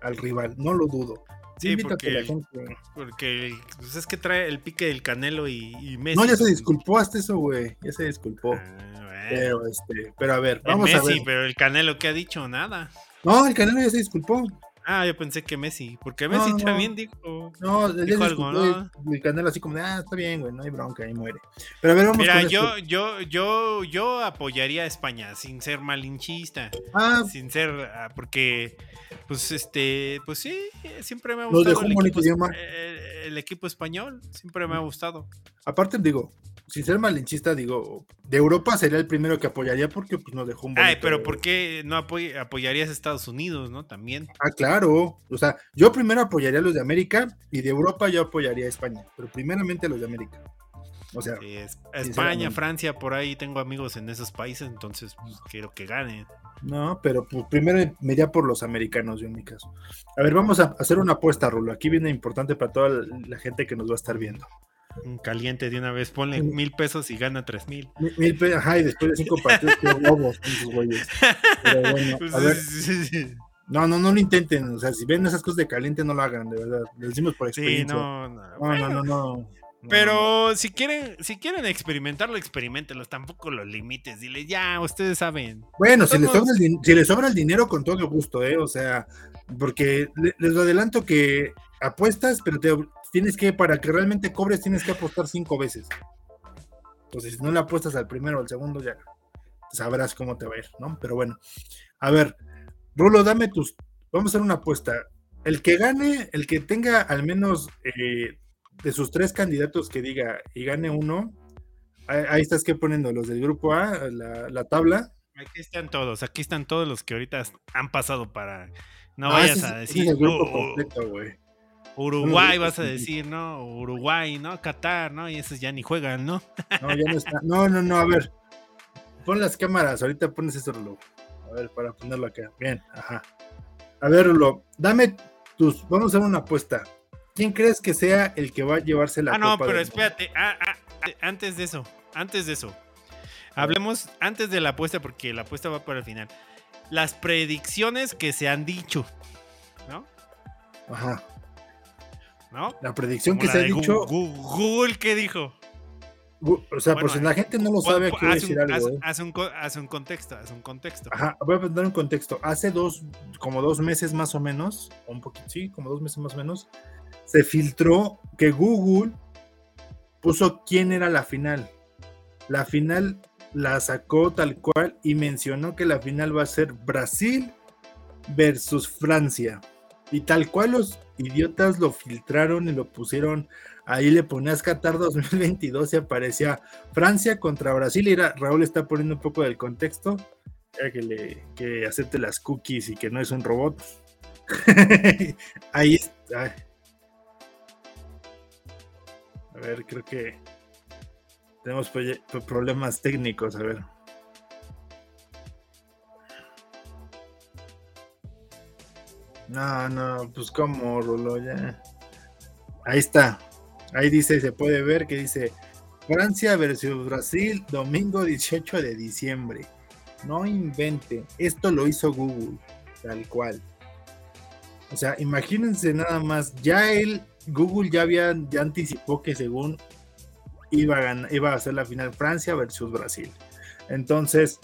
al rival, no lo dudo. Sí, porque, la gente... porque pues es que trae el pique del Canelo y, y, Messi. No, ya se disculpó hasta eso, güey. Ya se disculpó. Ah, pero, este, pero a ver, vamos Messi, a ver. pero el Canelo, ¿qué ha dicho? Nada. No, el Canelo ya se disculpó. Ah, yo pensé que Messi, porque Messi no, también dijo, no, dijo algo, ¿no? El canal así como de, ah, está bien, güey, no hay bronca, ahí muere. Pero a ver, vamos Mira, con yo, esto. yo, yo, yo apoyaría a España sin ser malinchista, Ah, sin ser, ah, porque, pues, este, pues sí, siempre me ha gustado dejó el equipo, idioma. eh, el equipo español, siempre me ha gustado. aparte digo, sin ser malinchista, digo, de Europa sería el primero que apoyaría porque pues nos dejó un bonito. Ay, pero ¿por qué no apoy- apoyarías a Estados Unidos, no? También. Ah, claro. O sea, yo primero apoyaría a los de América y de Europa yo apoyaría a España, pero primeramente a los de América. O sea, Sí, es- sinceramente. España, Francia, por ahí tengo amigos en esos países, entonces pues, quiero que ganen. no, pero pues primero me iría por los americanos, yo en mi caso. A ver, vamos a hacer una apuesta, Rulo. Aquí viene importante para toda la- gente que nos va a estar viendo. Un caliente de una vez, ponle mil pesos y gana tres mil. Mil, mil pe- ajá, y después de cinco partidos, qué bobos son esos güeyes. Pero bueno, Pues, a ver, sí, sí, no, no, no lo intenten. O sea, si ven esas cosas de caliente, no lo hagan, de verdad. Lo decimos por sí, experiencia. no, no, no, bueno, no, no, no, no. Pero si quieren, si quieren experimentarlo, experimentenlos, tampoco los limites. Dile, ya, ustedes saben. Bueno, si les, sobra el, si les sobra el dinero, con todo gusto, ¿eh? O sea, porque le- les adelanto que apuestas, pero te, tienes que, para que realmente cobres, tienes que apostar cinco veces. Entonces, si no le apuestas al primero o al segundo, ya sabrás cómo te va a ir, ¿no? Pero bueno, a ver, Rulo, dame tus. Vamos a hacer una apuesta. El que gane, el que tenga al menos eh, de sus tres candidatos que diga y gane uno, ahí, ahí estás que poniendo los del grupo A, la, la tabla. Aquí están todos, aquí están todos los que ahorita han pasado para. No Ah, vayas ese a ese decir es el grupo "Oh, completo, güey. Uruguay, vas a decir, ¿no? Uruguay, ¿no? Qatar, ¿no? Y esos ya ni juegan, ¿no? No, ya no está. No, no, no, a ver. Pon las cámaras, ahorita pones eso, Rulo. A ver, para ponerlo acá. Bien, ajá. A ver, Rulo, dame tus. Vamos a hacer una apuesta. ¿Quién crees que sea el que va a llevarse la ah, no, Copa pero del espérate. ah, ah, antes de eso, antes de eso. Hablemos antes de la apuesta, porque la apuesta va para el final. Las predicciones que se han dicho, ¿no? Ajá. ¿No? La predicción Como que la se ha dicho. Google, Google, ¿qué dijo? O sea, por si la gente no lo sabe, quiero decir un, algo. ¿eh? haz un contexto, haz un contexto. Ajá, voy a dar un contexto. Hace dos, como dos meses más o menos, o un poquito, sí, como dos meses más o menos, se filtró que Google puso quién era la final. La final la sacó tal cual y mencionó que la final va a ser Brasil versus Francia. Y tal cual los idiotas lo filtraron y lo pusieron, ahí le ponías Qatar 2022 y aparecía Francia contra Brasil. Y Raúl está poniendo un poco del contexto, que, le, que acepte las cookies y que no es un robot. ahí está. A ver, creo que tenemos problemas técnicos, a ver. No, no, pues como, Rulo, ya. Ahí está. Ahí dice, se puede ver que dice Francia versus Brasil, domingo 18 de diciembre. No invente, esto lo hizo Google, tal cual. O sea, imagínense nada más, ya él, Google ya había, ya anticipó que según iba a, ganar, iba a ser la final Francia versus Brasil. Entonces,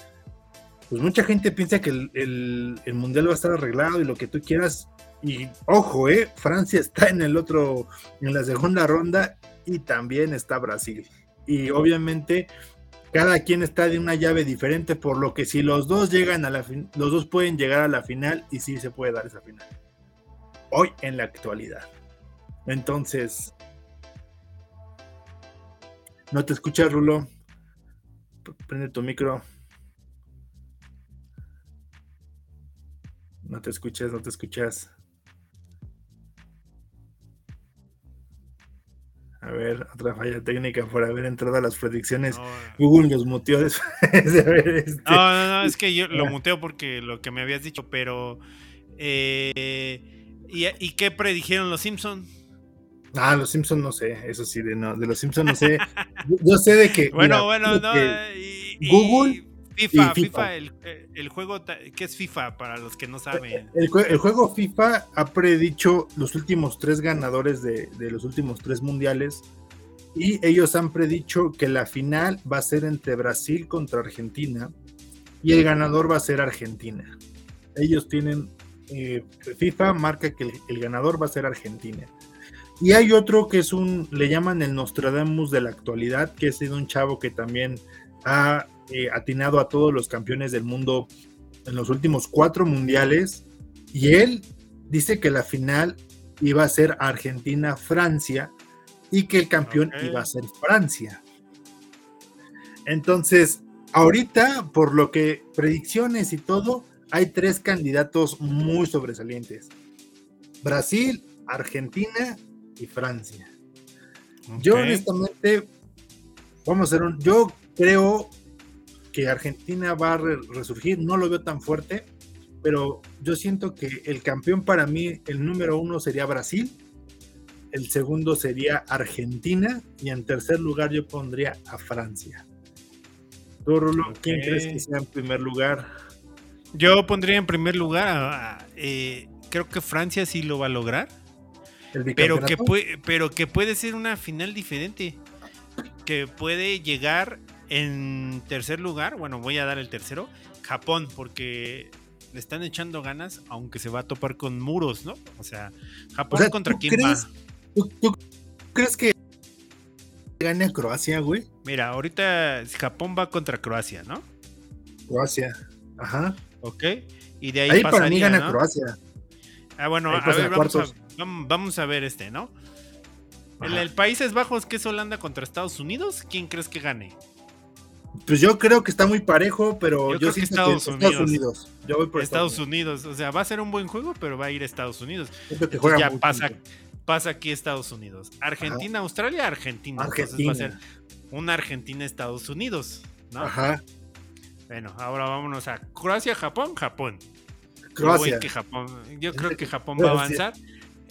pues mucha gente piensa que el, mundial va a estar arreglado y lo que tú quieras. Y ojo, eh, Francia está en el otro, en la segunda ronda y también está Brasil. Y obviamente cada quien está de una llave diferente, por lo que si los dos llegan a la los dos pueden llegar a la final y sí se puede dar esa final. Hoy en la actualidad. Entonces, no te escuchas, Rulo. Prende tu micro. No te escuchas, no te escuchas. A ver, otra falla técnica por haber entrado a las predicciones. Google los muteó este. No, no, no, es que yo lo muteo porque lo que me habías dicho, pero. Eh, ¿y, qué predijeron los Simpsons? Ah, los Simpsons no sé, eso sí, de, no, de los Simpsons no sé. yo sé de que. Bueno, bueno, no. Google FIFA, FIFA, el, juego, ¿qué es FIFA para los que no saben? El, juego FIFA ha predicho los últimos tres ganadores de, los últimos tres mundiales y ellos han predicho que la final va a ser entre Brasil contra Argentina y el ganador va a ser Argentina. Ellos tienen, eh, FIFA marca que el, ganador va a ser Argentina. Y hay otro que es un, le llaman el Nostradamus de la actualidad, que es de un chavo que también ha eh, atinado a todos los campeones del mundo en los últimos cuatro mundiales y él dice que la final iba a ser Argentina-Francia y que el campeón iba a ser Francia. Entonces, ahorita, por lo que predicciones y todo, hay tres candidatos muy sobresalientes. Brasil, Argentina y Francia. Yo honestamente, vamos a hacer un, yo creo que Argentina va a resurgir, no lo veo tan fuerte, pero yo siento que el campeón para mí, el número uno sería Brasil, el segundo sería Argentina y en tercer lugar yo pondría a Francia. ¿Tú, Rulo, quién crees que sea en primer lugar? Yo pondría en primer lugar, eh, creo que Francia sí lo va a lograr, pero que, puede, pero que puede ser una final diferente, que puede llegar en tercer lugar, bueno, voy a dar el tercero, Japón, porque le están echando ganas, aunque se va a topar con muros, ¿no? O sea, Japón contra quién va. ¿tú, crees que gane a Croacia, güey? Mira, ahorita Japón va contra Croacia, ¿no? Croacia, ajá. Ok, y de ahí, ahí para mí gana Croacia. Ah, bueno, a ver, vamos a, ver este, ¿no? El, el, Países Bajos, que es Holanda contra Estados Unidos, ¿quién crees que gane? Pues yo creo que está muy parejo, pero yo, sí Estados, Unidos. Yo voy por Estados, Unidos. O sea, va a ser un buen juego, pero va a ir a Estados Unidos. ya pasa, pasa aquí Estados Unidos. Argentina, Australia, Argentina. Entonces va a ser una Argentina, Estados Unidos, ¿no? Ajá. Bueno, ahora vámonos a Croacia, Japón, Japón. Croacia. Yo, que Japón, yo creo que Japón va a avanzar.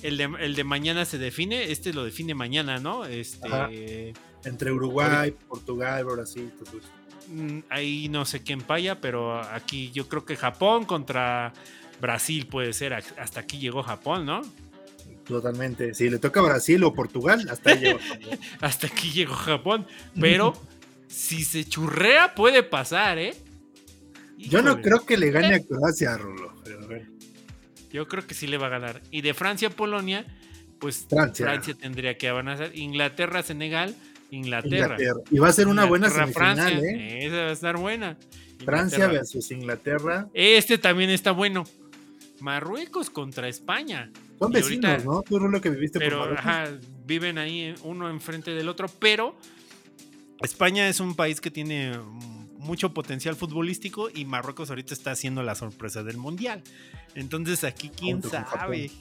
El de, el de mañana se define, este lo define mañana, ¿no? Este. Entre Uruguay, Portugal, Brasil, todo mm, Ahí no sé quién paya, pero aquí yo creo que Japón contra Brasil puede ser. Hasta aquí llegó Japón, ¿no? Totalmente. Si le toca Brasil o Portugal, hasta ahí llegó Japón. hasta aquí llegó Japón. Pero si se churrea, puede pasar, ¿eh? Yo no creo que le gane a Croacia, Rulo. Yo creo que sí le va a ganar. Y de Francia a Polonia, pues Francia, Francia tendría que avanzar. Inglaterra, Senegal Inglaterra. Y va a ser una buena semifinal, ¿eh? Esa va a estar buena. Francia versus Inglaterra. Este también está bueno. Marruecos contra España. Son vecinos, ¿no? Tú lo que viviste pero, ajá, viven ahí uno enfrente del otro, pero España es un país que tiene mucho potencial futbolístico y Marruecos ahorita está haciendo la sorpresa del mundial. Entonces aquí quién sabe.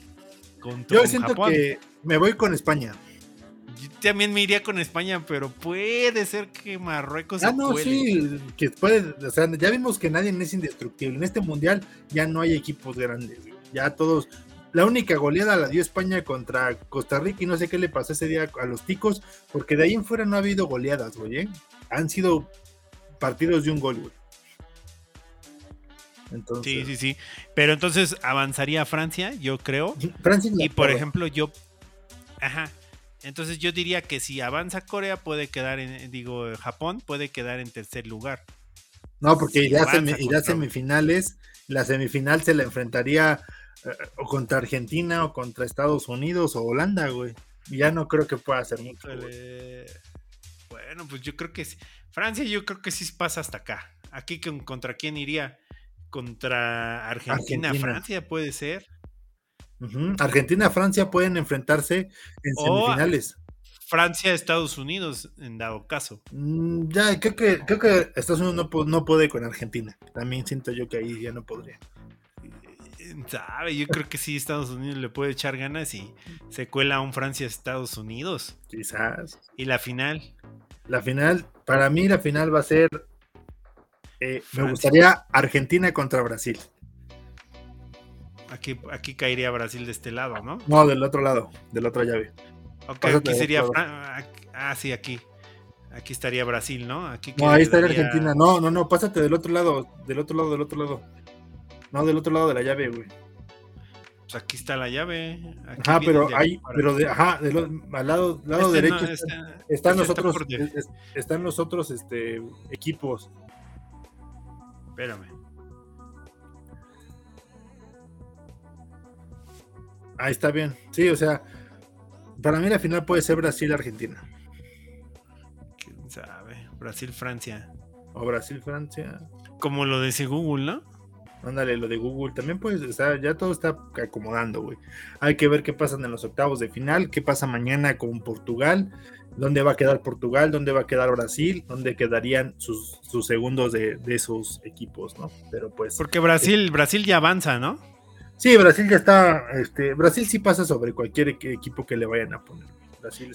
Yo siento que me voy con España también me iría con España, pero puede ser que Marruecos Ah, no, sí, que puede, o sea, ya vimos que nadie es indestructible. En este mundial ya no hay equipos grandes, ya todos. La única goleada la dio España contra Costa Rica y no sé qué le pasó ese día a los ticos, porque de ahí en fuera no ha habido goleadas, güey. ¿eh? Han sido partidos de un gol, güey. Entonces, sí, sí, sí. Pero entonces avanzaría Francia, yo creo. Francia y por ejemplo, yo. Ajá. Entonces yo diría que si avanza Corea puede quedar en, digo, Japón puede quedar en tercer lugar. No, porque irá, a semifinales. La semifinal se la enfrentaría eh, o contra Argentina o contra Estados Unidos o Holanda, güey. Ya no creo que pueda ser mucho. Bueno, pues yo creo que Francia yo creo que sí pasa hasta acá. Aquí contra quién iría? Contra Argentina, Francia puede ser. Argentina, Francia pueden enfrentarse en semifinales. Francia, Estados Unidos, en dado caso. Mm, ya, creo que, creo que Estados Unidos no, puede con Argentina. También siento yo que ahí ya no podría. ¿Sabe? Yo creo que sí, Estados Unidos le puede echar ganas y se cuela un Francia-Estados Unidos. Quizás. ¿Y la final? La final, para mí la final va a ser, eh, me gustaría Argentina contra Brasil. Aquí, aquí caería Brasil de este lado, ¿no? No, del otro lado, de la otra llave. Ok, aquí sería. Ah, sí, aquí. Aquí estaría Brasil, ¿no? Aquí no, ahí estaría Argentina. No, no, no, pásate del otro lado, del otro lado, del otro lado. No, del otro lado de la llave, güey. Pues aquí está la llave. ajá, pero hay, pero de, ajá, al lado, lado este derecho este están, los otros, están los otros este, equipos. Espérame. Ahí está bien. Sí, o sea, para mí la final puede ser Brasil-Argentina. ¿Quién sabe? Brasil-Francia. O Brasil-Francia. Como lo dice Google, ¿no? Ándale, lo de Google. También puede estar, ya todo está acomodando, güey. Hay que ver qué pasa en los octavos de final, qué pasa mañana con Portugal, dónde va a quedar Portugal, dónde va a quedar Brasil, dónde quedarían sus, segundos de, esos equipos, ¿no? Pero pues. Porque Brasil, Brasil ya avanza, ¿no? Sí, Brasil ya está. Este, Brasil sí pasa sobre cualquier equipo que le vayan a poner.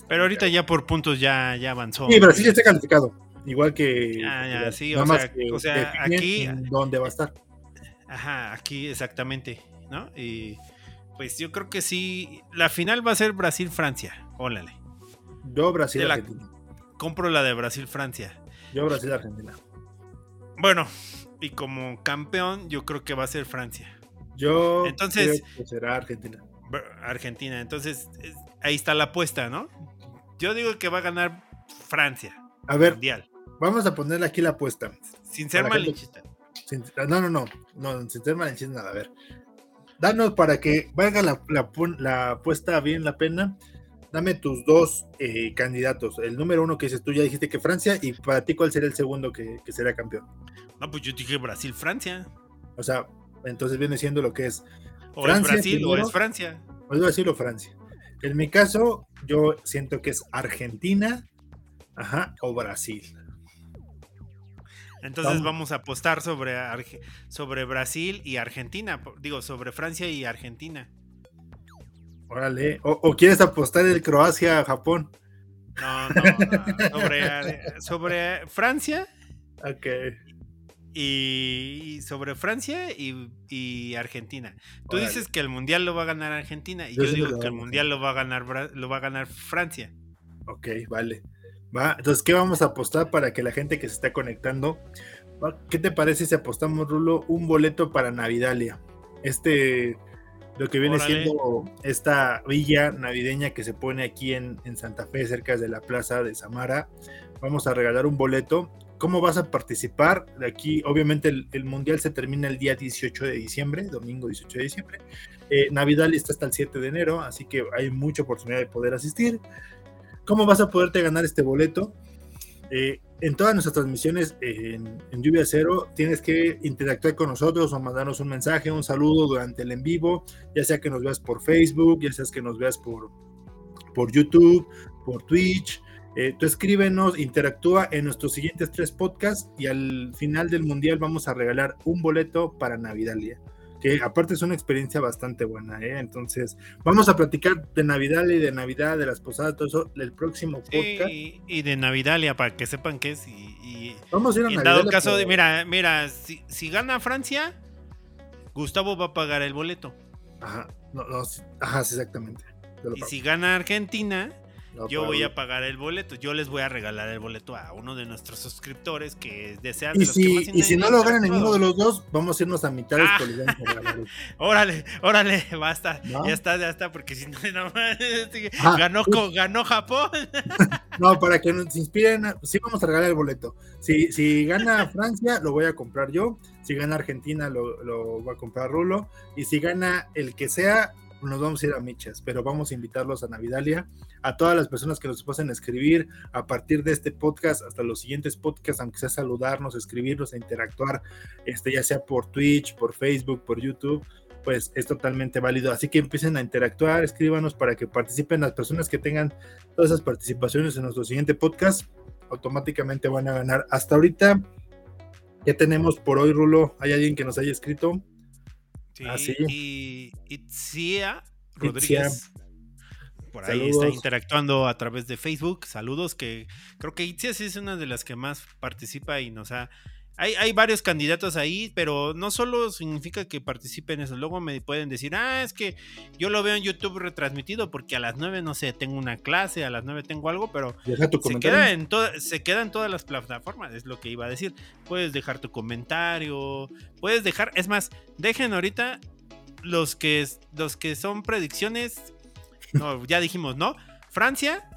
Pero ahorita ya por puntos ya, ya avanzó. Sí, Brasil ya está calificado. Igual que. Ya, ya, sí, o sea, o sea aquí. ¿Dónde va a estar? Ajá, aquí exactamente, ¿no? Y pues yo creo que sí. La final va a ser Brasil-Francia. Ólale. Yo, Brasil-Argentina. Compro la de Brasil-Francia. Yo, Brasil-Argentina. Bueno, y como campeón, yo creo que va a ser Francia. Yo entonces será Argentina. Argentina. Entonces, ahí está la apuesta, ¿no? Yo digo que va a ganar Francia. A ver, vamos a ponerle aquí la apuesta. Sin ser malinchista. no, no, no, no, sin ser malinchista nada. A ver, danos para que valga la, la, apuesta bien la pena. Dame tus dos eh, candidatos. El número uno que dices tú, ya dijiste que Francia, y para ti, ¿cuál sería el segundo que, que será campeón? No, pues yo dije Brasil-Francia. O sea, entonces viene siendo lo que es. O es Brasil o es Francia. O es Brasil o Francia. En mi caso, yo siento que es Argentina, ajá, o Brasil. Entonces vamos, a apostar sobre, sobre Brasil y Argentina. Digo, sobre Francia y Argentina. Órale. O, quieres apostar el Croacia-Japón? No, no, no. Sobre, sobre Francia. Ok y sobre Francia y, Argentina. Tú dices que el mundial lo va a ganar Argentina y yo, digo que el mundial lo va a ganar lo va a ganar Francia. Ok, vale. Va, entonces, ¿qué vamos a apostar para que la gente que se está conectando? ¿Qué te parece si apostamos, Rulo, un boleto para Navidalia? Este, lo que viene siendo esta villa navideña que se pone aquí en, en Santa Fe, cerca de la plaza de Samara. Vamos a regalar un boleto ¿Cómo vas a participar? De aquí, obviamente, el, mundial se termina el día 18 de diciembre, domingo 18 de diciembre. Eh, Navidad está hasta el 7 de enero, así que hay mucha oportunidad de poder asistir. ¿Cómo vas a poderte ganar este boleto? Eh, en todas nuestras transmisiones en, Lluvia Cero tienes que interactuar con nosotros o mandarnos un mensaje, un saludo durante el en vivo, ya sea que nos veas por Facebook, ya sea que nos veas por, por YouTube, por Twitch, eh, tú escríbenos, interactúa en nuestros siguientes tres podcasts y al final del mundial vamos a regalar un boleto para Navidalia. que aparte es una experiencia bastante buena, ¿eh? Entonces, vamos a platicar de Navidad y de Navidad, de las posadas, todo eso, el próximo podcast. y de Navidalia, para que sepan qué es. Y, vamos a ir a en dado caso de, mira, mira, si, si gana Francia, Gustavo va a pagar el boleto. Ajá, no, no, ajá, exactamente. Y si gana Argentina, yo voy a pagar el boleto. Yo les voy a regalar el boleto a uno de nuestros suscriptores que desean. Y, si, y si no lo ganan ninguno de los dos, vamos a irnos a mitad ah. órale, órale, basta. Ya está, ya está, porque si no, no ganó, ganó Japón. no, para que nos inspiren, sí vamos a regalar el boleto. Si, si gana Francia, lo voy a comprar yo. Si gana Argentina, lo, lo va a comprar Rulo. Y si gana el que sea, nos vamos a ir a Michas, pero vamos a invitarlos a Navidalia, a todas las personas que nos puedan escribir a partir de este podcast hasta los siguientes podcasts, aunque sea saludarnos, escribirnos, e interactuar, este, ya sea por Twitch, por Facebook, por YouTube, pues es totalmente válido. Así que empiecen a interactuar, escríbanos para que participen las personas que tengan todas esas participaciones en nuestro siguiente podcast, automáticamente van a ganar. Hasta ahorita ya tenemos por hoy, Rulo, ¿hay alguien que nos haya escrito? Ah, sí, Y Itzia Rodríguez. Por ahí está interactuando a través de Facebook. Saludos, que creo que Itzia sí es una de las que más participa y nos ha hay, varios candidatos ahí, pero no solo significa que participen eso. Luego me pueden decir, ah, es que yo lo veo en YouTube retransmitido porque a las 9, no sé, tengo una clase, a las 9 tengo algo, pero se queda, en se queda en todas las plataformas, es lo que iba a decir. Puedes dejar tu comentario, puedes dejar, es más, dejen ahorita los que, los que son predicciones, no, ya dijimos, ¿no? Francia,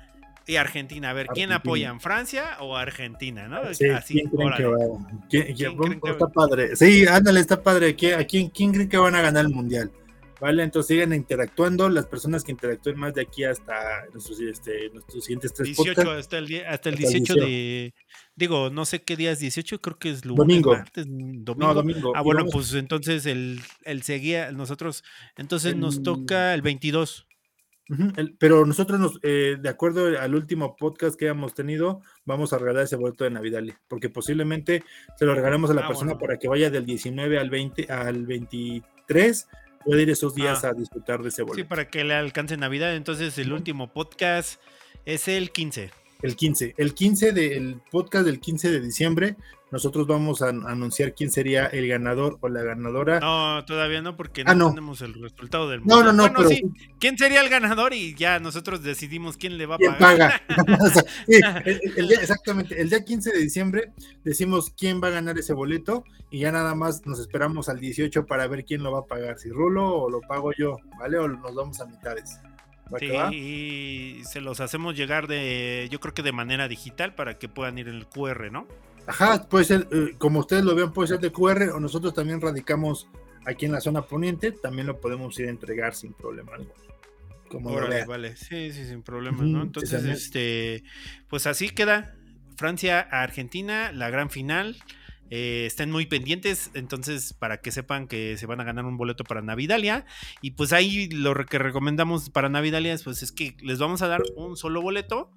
y Argentina. A ver, ¿quién apoyan? ¿Francia o Argentina? ¿no? Sí, ¿quién creen que va? está padre. Sí, ándale, está padre. ¿A quién, quién creen que van a ganar el mundial? ¿Vale? Entonces sigan interactuando. Las personas que interactúen más de aquí hasta nuestros, este, nuestros siguientes tres 18, hasta el, hasta el 18 de. Digo, no sé qué día es 18, creo que es lunes, domingo. Martes, domingo. No, domingo. Ah, bueno, pues entonces el, el seguía, nosotros, entonces nos toca el 22 pero nosotros, nos, eh, de acuerdo al último podcast que hemos tenido, vamos a regalar ese boleto de Navidad, porque posiblemente se lo regalamos a la ah, persona para que vaya del 19 al 20 al 23, puede ir esos días ah. a disfrutar de ese boleto. Sí, para que le alcance Navidad. Entonces, el último podcast es el 15. El 15. El 15 del podcast del 15 de diciembre nosotros vamos a anunciar quién sería el ganador o la ganadora. No, todavía no, porque ah, no, tenemos el resultado del mundial. No, no, no. pero... sí, ¿quién sería el ganador? Y ya nosotros decidimos quién le va a pagar. exactamente. El día 15 de diciembre decimos quién va a ganar ese boleto y ya nada más nos esperamos al 18 para ver quién lo va a pagar. Si Rulo o lo pago yo, ¿vale? O nos vamos a mitades. Sí, y se los hacemos llegar de, yo creo que de manera digital para que puedan ir en el QR, ¿no? Ajá, puede ser, eh, como ustedes lo vean, puede ser de QR o nosotros también radicamos aquí en la zona poniente, también lo podemos ir a entregar sin problema Como Órale, vale, sí, sí, sin problema, ¿no? Entonces, este, pues así queda. Francia a Argentina, la gran final. Eh, estén muy pendientes, entonces para que sepan que se van a ganar un boleto para Navidalia. Y pues ahí lo que recomendamos para Navidalia pues es que les vamos a dar un solo boleto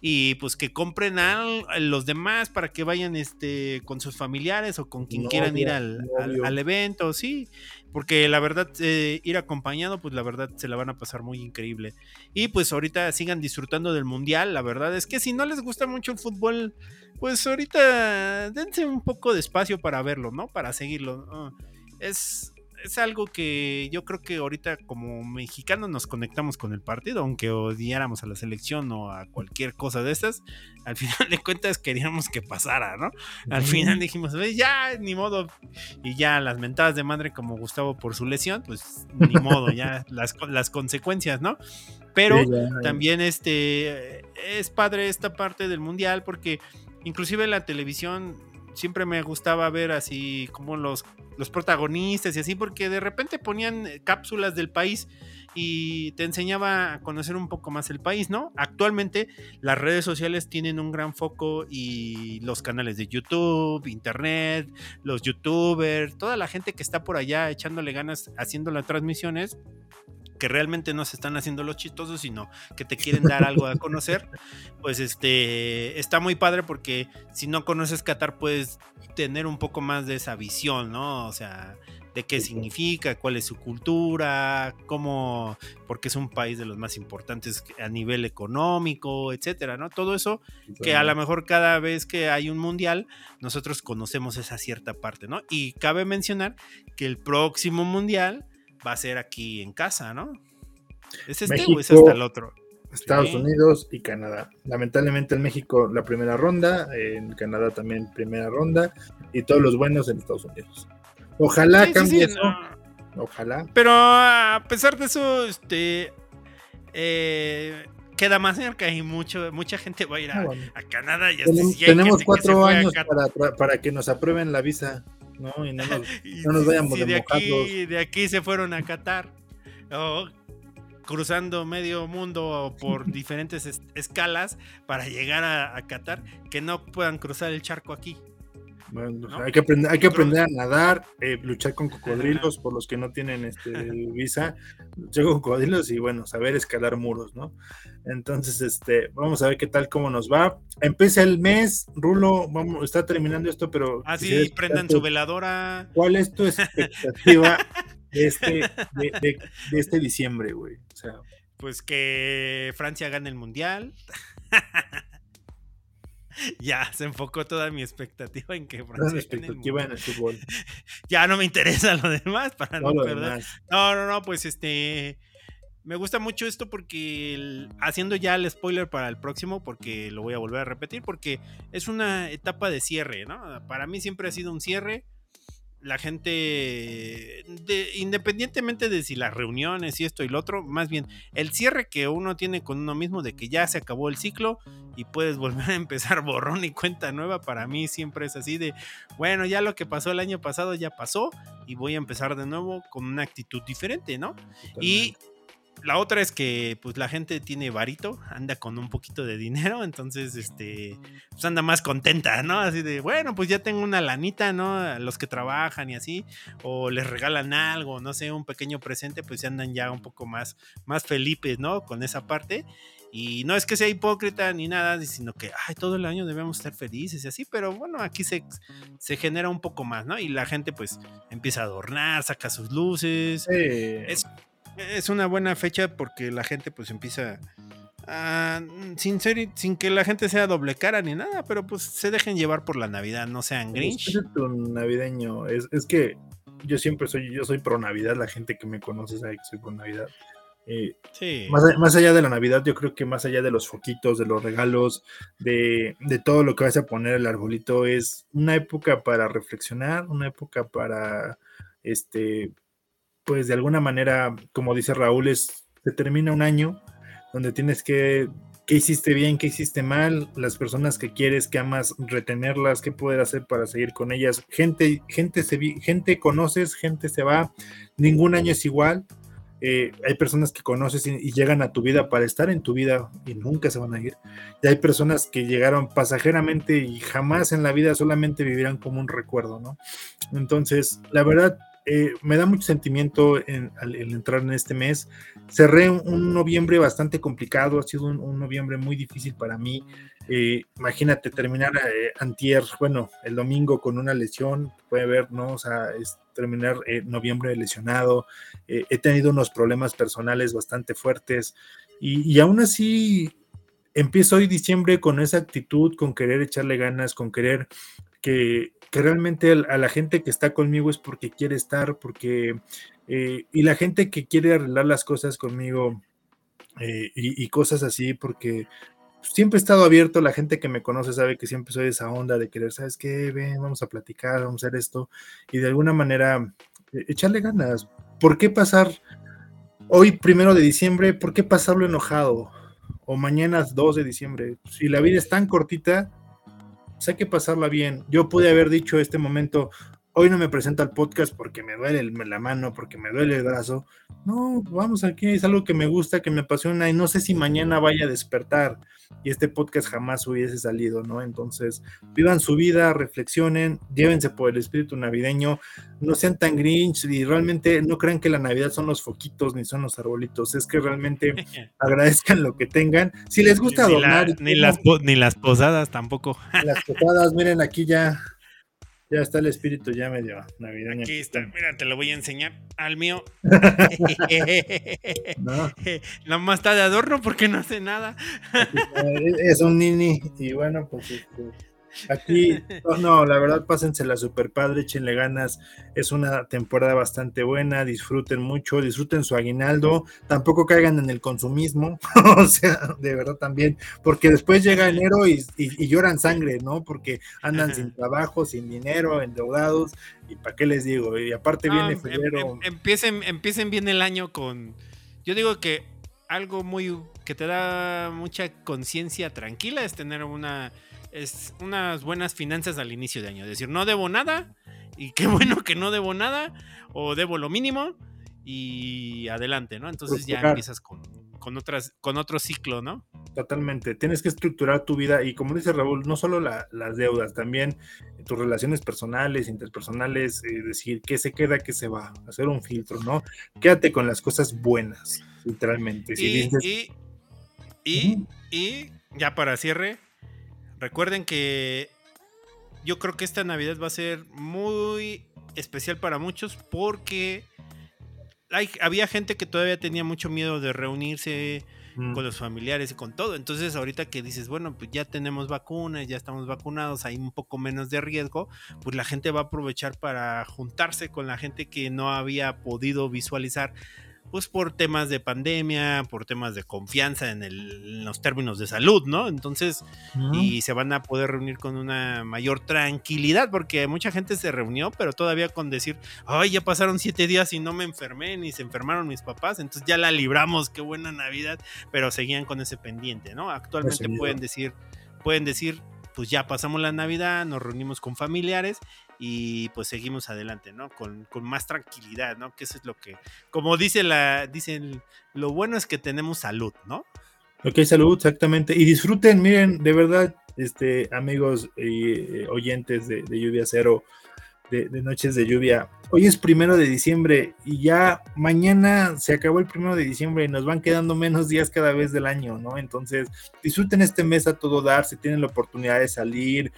y pues que compren a, los demás para que vayan este con sus familiares o con quien quieran ir al, al, evento, sí, porque la verdad eh, ir acompañado pues la verdad se la van a pasar muy increíble y pues ahorita sigan disfrutando del mundial, la verdad es que si no les gusta mucho el fútbol pues ahorita dense un poco de espacio para verlo, ¿no? Para seguirlo. Es es algo que yo creo que ahorita como mexicanos nos conectamos con el partido, aunque odiáramos a la selección o a cualquier cosa de estas, al final de cuentas queríamos que pasara, ¿no? Al final dijimos, ya, ni modo, y ya las mentadas de madre como Gustavo por su lesión, pues ni modo, ya las, las consecuencias, ¿no? Pero también este es padre esta parte del mundial porque inclusive la televisión siempre me gustaba ver así como los, los protagonistas y así, porque de repente ponían eh, cápsulas del país y te enseñaba a conocer un poco más el país, ¿no? Actualmente las redes sociales tienen un gran foco y los canales de YouTube, Internet, los youtubers, toda la gente que está por allá echándole ganas haciendo las transmisiones, que realmente no se están haciendo los chistosos, sino que te quieren dar algo a conocer, pues este está muy padre porque si no conoces Qatar puedes tener un poco más de esa visión, ¿no? O sea, de qué significa, cuál es su cultura, cómo, porque es un país de los más importantes a nivel económico, etcétera, ¿no? Todo eso que a lo mejor cada vez que hay un mundial, nosotros conocemos esa cierta parte, ¿no? Y cabe mencionar que el próximo mundial va a ser aquí en casa, ¿no? ¿Es este o es hasta el otro? Estados Unidos y Canadá. Lamentablemente en México la primera ronda, en Canadá también primera ronda y todos los buenos en Estados Unidos. Ojalá cambie eso. Ojalá. Pero a pesar de eso, este eh, queda más cerca y mucho, mucha gente va a ir a, ah, Canadá. Y tenemos, cuatro años para, que nos aprueben la visa, ¿no? Y no nos, vayamos de, aquí, de aquí se fueron a Qatar. Oh, cruzando medio mundo por diferentes escalas para llegar a, Qatar, que no puedan cruzar el charco aquí. Bueno, hay, que aprender, hay que aprender a nadar, eh, luchar con cocodrilos por los que no tienen este, visa, luchar con cocodrilos y bueno, saber escalar muros, ¿no? Entonces, este, vamos a ver qué tal, cómo nos va. Empieza el mes, Rulo, vamos, está terminando esto, pero... Ah, sí, prendan su veladora. ¿Cuál es tu expectativa de este, de, este diciembre, güey? O sea, pues que Francia gane el mundial. ya se enfocó toda mi expectativa en que Francia expectativa en el fútbol. ya no me interesa lo demás para no, perder. No, no, no, pues este me gusta mucho esto porque haciendo ya el spoiler para el próximo, porque lo voy a volver a repetir, porque es una etapa de cierre, ¿no? Para mí siempre ha sido un cierre la gente, independientemente de si las reuniones y esto y lo otro, más bien el cierre que uno tiene con uno mismo de que ya se acabó el ciclo y puedes volver a empezar borrón y cuenta nueva, para mí siempre es así de, bueno, ya lo que pasó el año pasado ya pasó y voy a empezar de nuevo con una actitud diferente, ¿no? Y la otra es que pues la gente tiene varito, anda con un poquito de dinero, entonces este pues anda más contenta, ¿no? Así de, bueno, pues ya tengo una lanita, ¿no? Los que trabajan y así o les regalan algo, no sé, un pequeño presente, pues andan ya un poco más más felices, ¿no? Con esa parte. Y no es que sea hipócrita ni nada, sino que ay, todo el año debemos estar felices y así, pero bueno, aquí se, se genera un poco más, ¿no? Y la gente pues empieza a adornar, saca sus luces. Es, es una buena fecha porque la gente pues empieza a, sin ser, sin que la gente sea doble cara ni nada, pero pues se dejen llevar por la Navidad, no sean Grinch. Es navideño, es, es, que yo siempre soy, yo soy pro Navidad, la gente que me conoce sabe que soy pro Navidad. Eh, más, más, allá de la Navidad, yo creo que más allá de los foquitos, de los regalos, de, de, todo lo que vas a poner el arbolito, es una época para reflexionar, una época para este pues de alguna manera, como dice Raúl, es, se termina un año donde tienes que, qué hiciste bien, qué hiciste mal, las personas que quieres, que amas, retenerlas, qué poder hacer para seguir con ellas. Gente, gente, se, gente conoces, gente se va, ningún año es igual. Eh, hay personas que conoces y, y, llegan a tu vida para estar en tu vida y nunca se van a ir. Y hay personas que llegaron pasajeramente y jamás en la vida solamente vivirán como un recuerdo, ¿no? Entonces, la verdad, eh, me da mucho sentimiento en, al, entrar en este mes. Cerré un, noviembre bastante complicado, ha sido un, noviembre muy difícil para mí. Eh, imagínate terminar eh, antier, bueno, el domingo con una lesión, puede ver, ¿no? O sea, es terminar noviembre lesionado. he tenido unos problemas personales bastante fuertes y, y aún así empiezo hoy diciembre con esa actitud, con querer echarle ganas, con querer que, realmente a la gente que está conmigo es porque quiere estar, porque, eh, y la gente que quiere arreglar las cosas conmigo eh, y, cosas así, porque siempre he estado abierto, la gente que me conoce sabe que siempre soy esa onda de querer, ¿sabes qué? Ven, vamos a platicar, vamos a hacer esto, y de alguna manera eh, echarle ganas. ¿Por qué pasar hoy, primero de diciembre, por qué pasarlo enojado? O mañana 2 de diciembre. Si la vida es tan cortita, pues hay que pasarla bien. Yo pude haber dicho este momento, hoy no me presento al podcast porque me duele la mano, porque me duele el brazo. No, vamos aquí, es algo que me gusta, que me apasiona y no sé si mañana vaya a despertar y este podcast jamás hubiese salido, ¿no? Entonces, vivan su vida, reflexionen, llévense por el espíritu navideño, no sean tan grinch y realmente no crean que la Navidad son los foquitos ni son los arbolitos, es que realmente agradezcan lo que tengan. Si les gusta ni, ni, las, ni las posadas tampoco. las posadas, miren aquí ya Ya está el espíritu ya medio navideño. Aquí está, mira, te lo voy a enseñar al mío. no. Nomás está de adorno porque no hace nada. es un nini y bueno, pues este, Aquí, no, la verdad, pásensela super padre, échenle ganas. Es una temporada bastante buena, disfruten mucho, disfruten su aguinaldo, tampoco caigan en el consumismo, o sea, de verdad también, porque después llega enero y, lloran sangre, ¿no? Porque andan sin trabajo, sin dinero, endeudados, y para qué les digo, y aparte viene em, febrero. Em, empiecen, empiecen bien el año con, yo digo que algo muy que te da mucha conciencia tranquila es tener una es unas buenas finanzas al inicio de año. Es decir, no debo nada y qué bueno que no debo nada o debo lo mínimo y adelante, ¿no? Entonces ya empiezas con, otras, con otro ciclo, ¿no? Totalmente. Tienes que estructurar tu vida y como dice Raúl, no solo las deudas, también tus relaciones personales, interpersonales, eh, decir qué se queda, qué se va, hacer un filtro, ¿no? Quédate con las cosas buenas, literalmente. y, y, y ya para cierre, Recuerden que yo creo que esta Navidad va a ser muy especial para muchos porque había gente que todavía tenía mucho miedo de reunirse mm. con los familiares y con todo. Entonces ahorita que dices, bueno, pues ya tenemos vacunas, ya estamos vacunados, hay un poco menos de riesgo, pues la gente va a aprovechar para juntarse con la gente que no había podido visualizar pues por temas de pandemia, por temas de confianza en, los términos de salud, ¿no? Entonces, y se van a poder reunir con una mayor tranquilidad, porque mucha gente se reunió, pero todavía con decir, ay, ya pasaron siete días y no me enfermé, ni se enfermaron mis papás, entonces ya la libramos, qué buena Navidad, pero seguían con ese pendiente, ¿no? Actualmente pueden decir, pueden decir, pues ya pasamos la Navidad, nos reunimos con familiares y pues seguimos adelante, ¿no? Con, más tranquilidad, ¿no? Que eso es lo que, como dice la, dicen, lo bueno es que tenemos salud, ¿no? Ok, salud, exactamente. Y disfruten, miren, de verdad, este, amigos y eh, oyentes de, Lluvia Cero, de, de, Noches de Lluvia. Hoy es primero de diciembre y ya mañana se acabó el primero de diciembre y nos van quedando menos días cada vez del año, ¿no? Entonces, disfruten este mes a todo dar, si tienen la oportunidad de salir,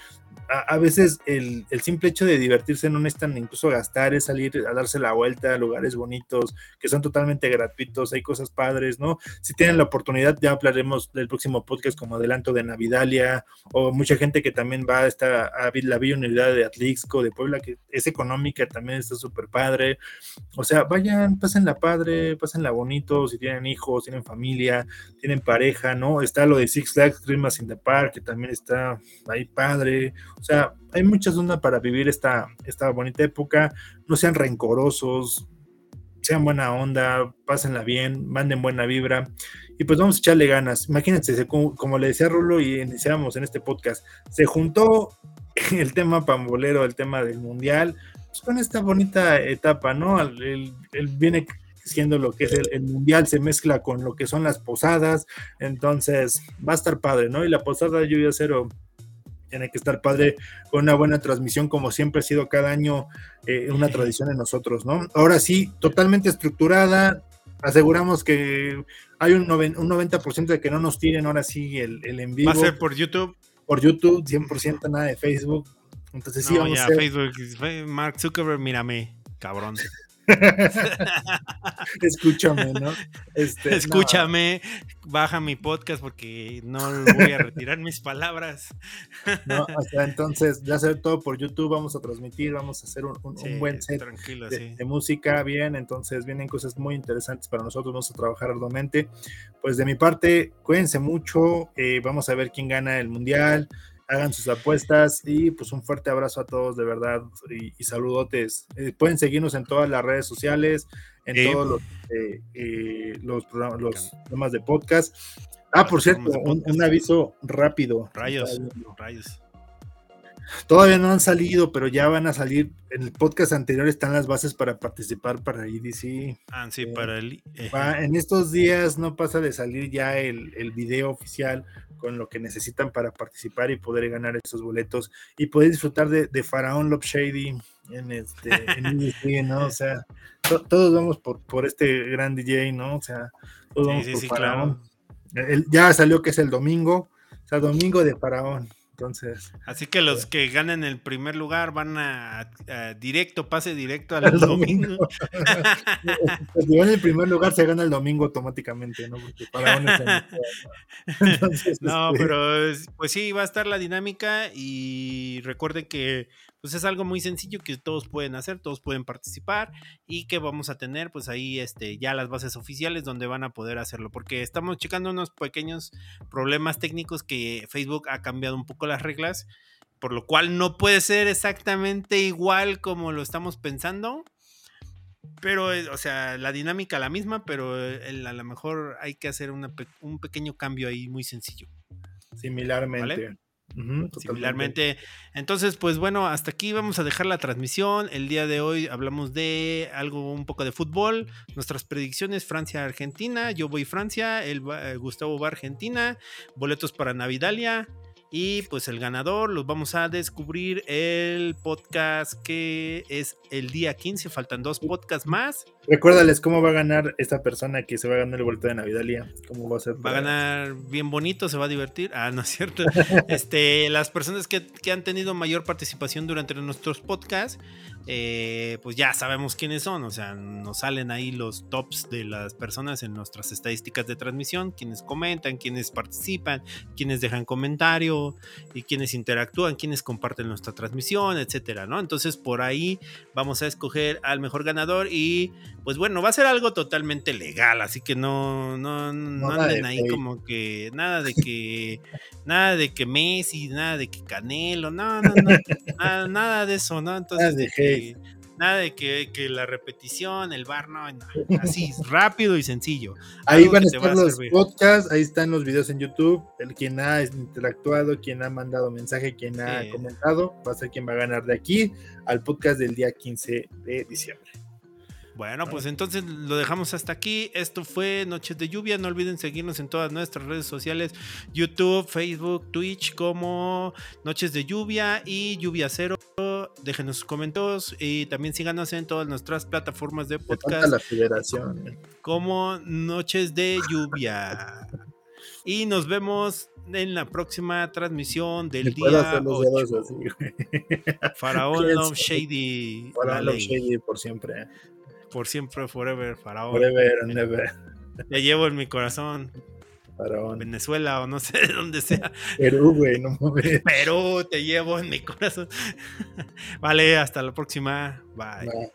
a, veces el, simple hecho de divertirse no necesitan incluso gastar, es salir a darse la vuelta a lugares bonitos que son totalmente gratuitos, hay cosas padres, ¿no? Si tienen la oportunidad, ya hablaremos del próximo podcast como adelanto de Navidalia, o mucha gente que también va a, esta, a la Unidad de Atlixco, de Puebla, que es económica, también está súper padre. O sea, vayan, pásenla padre, pásenla bonito, si tienen hijos, tienen familia, tienen pareja, ¿no? Está lo de Six Flags Dreamers in the Park, que también está ahí padre. O sea, hay muchas ondas para vivir esta, esta bonita época. No sean rencorosos, sean buena onda, pásenla bien, manden buena vibra. Y pues vamos a echarle ganas. Imagínense, como, le decía Rulo y iniciamos en este podcast, se juntó el tema pambolero, el tema del mundial, pues con esta bonita etapa, ¿no? Él, viene siendo lo que es el, el, mundial, se mezcla con lo que son las posadas, entonces va a estar padre, ¿no? Y la posada lluvia cero tiene que estar padre con una buena transmisión, como siempre ha sido cada año eh, una tradición en nosotros, ¿no? Ahora sí, totalmente estructurada, aseguramos que hay un, un 90% de que no nos tiren ahora sí el, el en vivo. Va a ser por YouTube. Por YouTube, 100% nada de Facebook. Entonces sí, vamos a hacer... Facebook, Mark Zuckerberg, mírame, cabrón. Escúchame, ¿no? Este, Escúchame, baja mi podcast porque no voy a retirar mis palabras. no, entonces ya hacer todo por YouTube, vamos a transmitir, vamos a hacer un, buen set de, música, bien, entonces vienen cosas muy interesantes para nosotros, vamos a trabajar arduamente. Pues de mi parte, cuídense mucho, eh, vamos a ver quién gana el mundial hagan sus apuestas y pues un fuerte abrazo a todos de verdad y, saludotes. Eh, pueden seguirnos en todas las redes sociales, en todos los, eh, eh, los, programas, los temas de podcast. Ah, por cierto, un, aviso rápido. Rayos, rayos. Todavía no han salido, pero ya van a salir. En el podcast anterior están las bases para participar para IDC. Ah, sí, para el. en estos días no pasa de salir ya el, el video oficial con lo que necesitan para participar y poder ganar esos boletos y poder disfrutar de, de Faraón Love Shady en este en ¿no? O sea, todos vamos por, por este gran DJ, ¿no? O sea, todos vamos por Faraón. ya salió que es el domingo, o sea, domingo de Faraón. Entonces. Así que los que ganen el primer lugar van a, directo, pase directo al, domingo. si van en el primer lugar, se gana el domingo automáticamente, ¿no? Porque para no, este pero pues sí, va a estar la dinámica y recuerden que pues es algo muy sencillo que todos pueden hacer, todos pueden participar y que vamos a tener pues ahí este ya las bases oficiales donde van a poder hacerlo porque estamos checando unos pequeños problemas técnicos que Facebook ha cambiado un poco las reglas, por lo cual no puede ser exactamente igual como lo estamos pensando. Pero, eh, o sea, la dinámica la misma, pero a lo mejor hay que hacer un pequeño cambio ahí muy sencillo. Similarmente. Similarmente. Entonces, pues bueno, hasta aquí vamos a dejar la transmisión. El día de hoy hablamos de algo un poco de fútbol. Nuestras predicciones, Francia-Argentina. Yo voy Francia, el, eh, Gustavo va Argentina. Boletos para Navidalia. Y pues el ganador los vamos a descubrir el podcast que es el día 15. Faltan dos podcasts más. Recuérdales cómo va a ganar esta persona que se va a ganar el boleto de Navidalia. ¿Cómo va a ser? Va a ganar bien bonito, se va a divertir. Ah, no es cierto. este, las personas que, que han tenido mayor participación durante nuestros podcasts eh, pues ya sabemos quiénes son, o sea, nos salen ahí los tops de las personas en nuestras estadísticas de transmisión, quienes comentan, quienes participan, quienes dejan comentario y quienes interactúan, quienes comparten nuestra transmisión, etcétera, ¿no? Entonces por ahí vamos a escoger al mejor ganador y pues bueno, va a ser algo totalmente legal, así que no, no, no, anden ahí como que nada de que nada de que Messi, nada de que Canelo, no, no, no, nada, nada de eso, ¿no? Entonces nada de que, la repetición, el bar, no, así, rápido y sencillo. Ahí van a estar los podcasts, ahí están los videos en YouTube, el quien ha interactuado, quien ha mandado mensaje, quien ha comentado, va a ser quien va a ganar de aquí al podcast del día 15 de diciembre. Bueno, pues entonces lo dejamos hasta aquí. Esto fue Noches de Lluvia. No olviden seguirnos en todas nuestras redes sociales: YouTube, Facebook, Twitch, como Noches de Lluvia y Lluvia Cero. Déjenos sus comentarios y también síganos en todas nuestras plataformas de podcast. La federación. Eh. Como Noches de Lluvia. Y nos vemos en la próxima transmisión del día 8. Faraón Love Shady. Faraón Love Shady por siempre por siempre, forever, faraón. Forever never. Te llevo en mi corazón. Faraón. Venezuela o no sé de dónde sea. Perú, güey, no mames. Perú, te llevo en mi corazón. vale, hasta la próxima. Bye.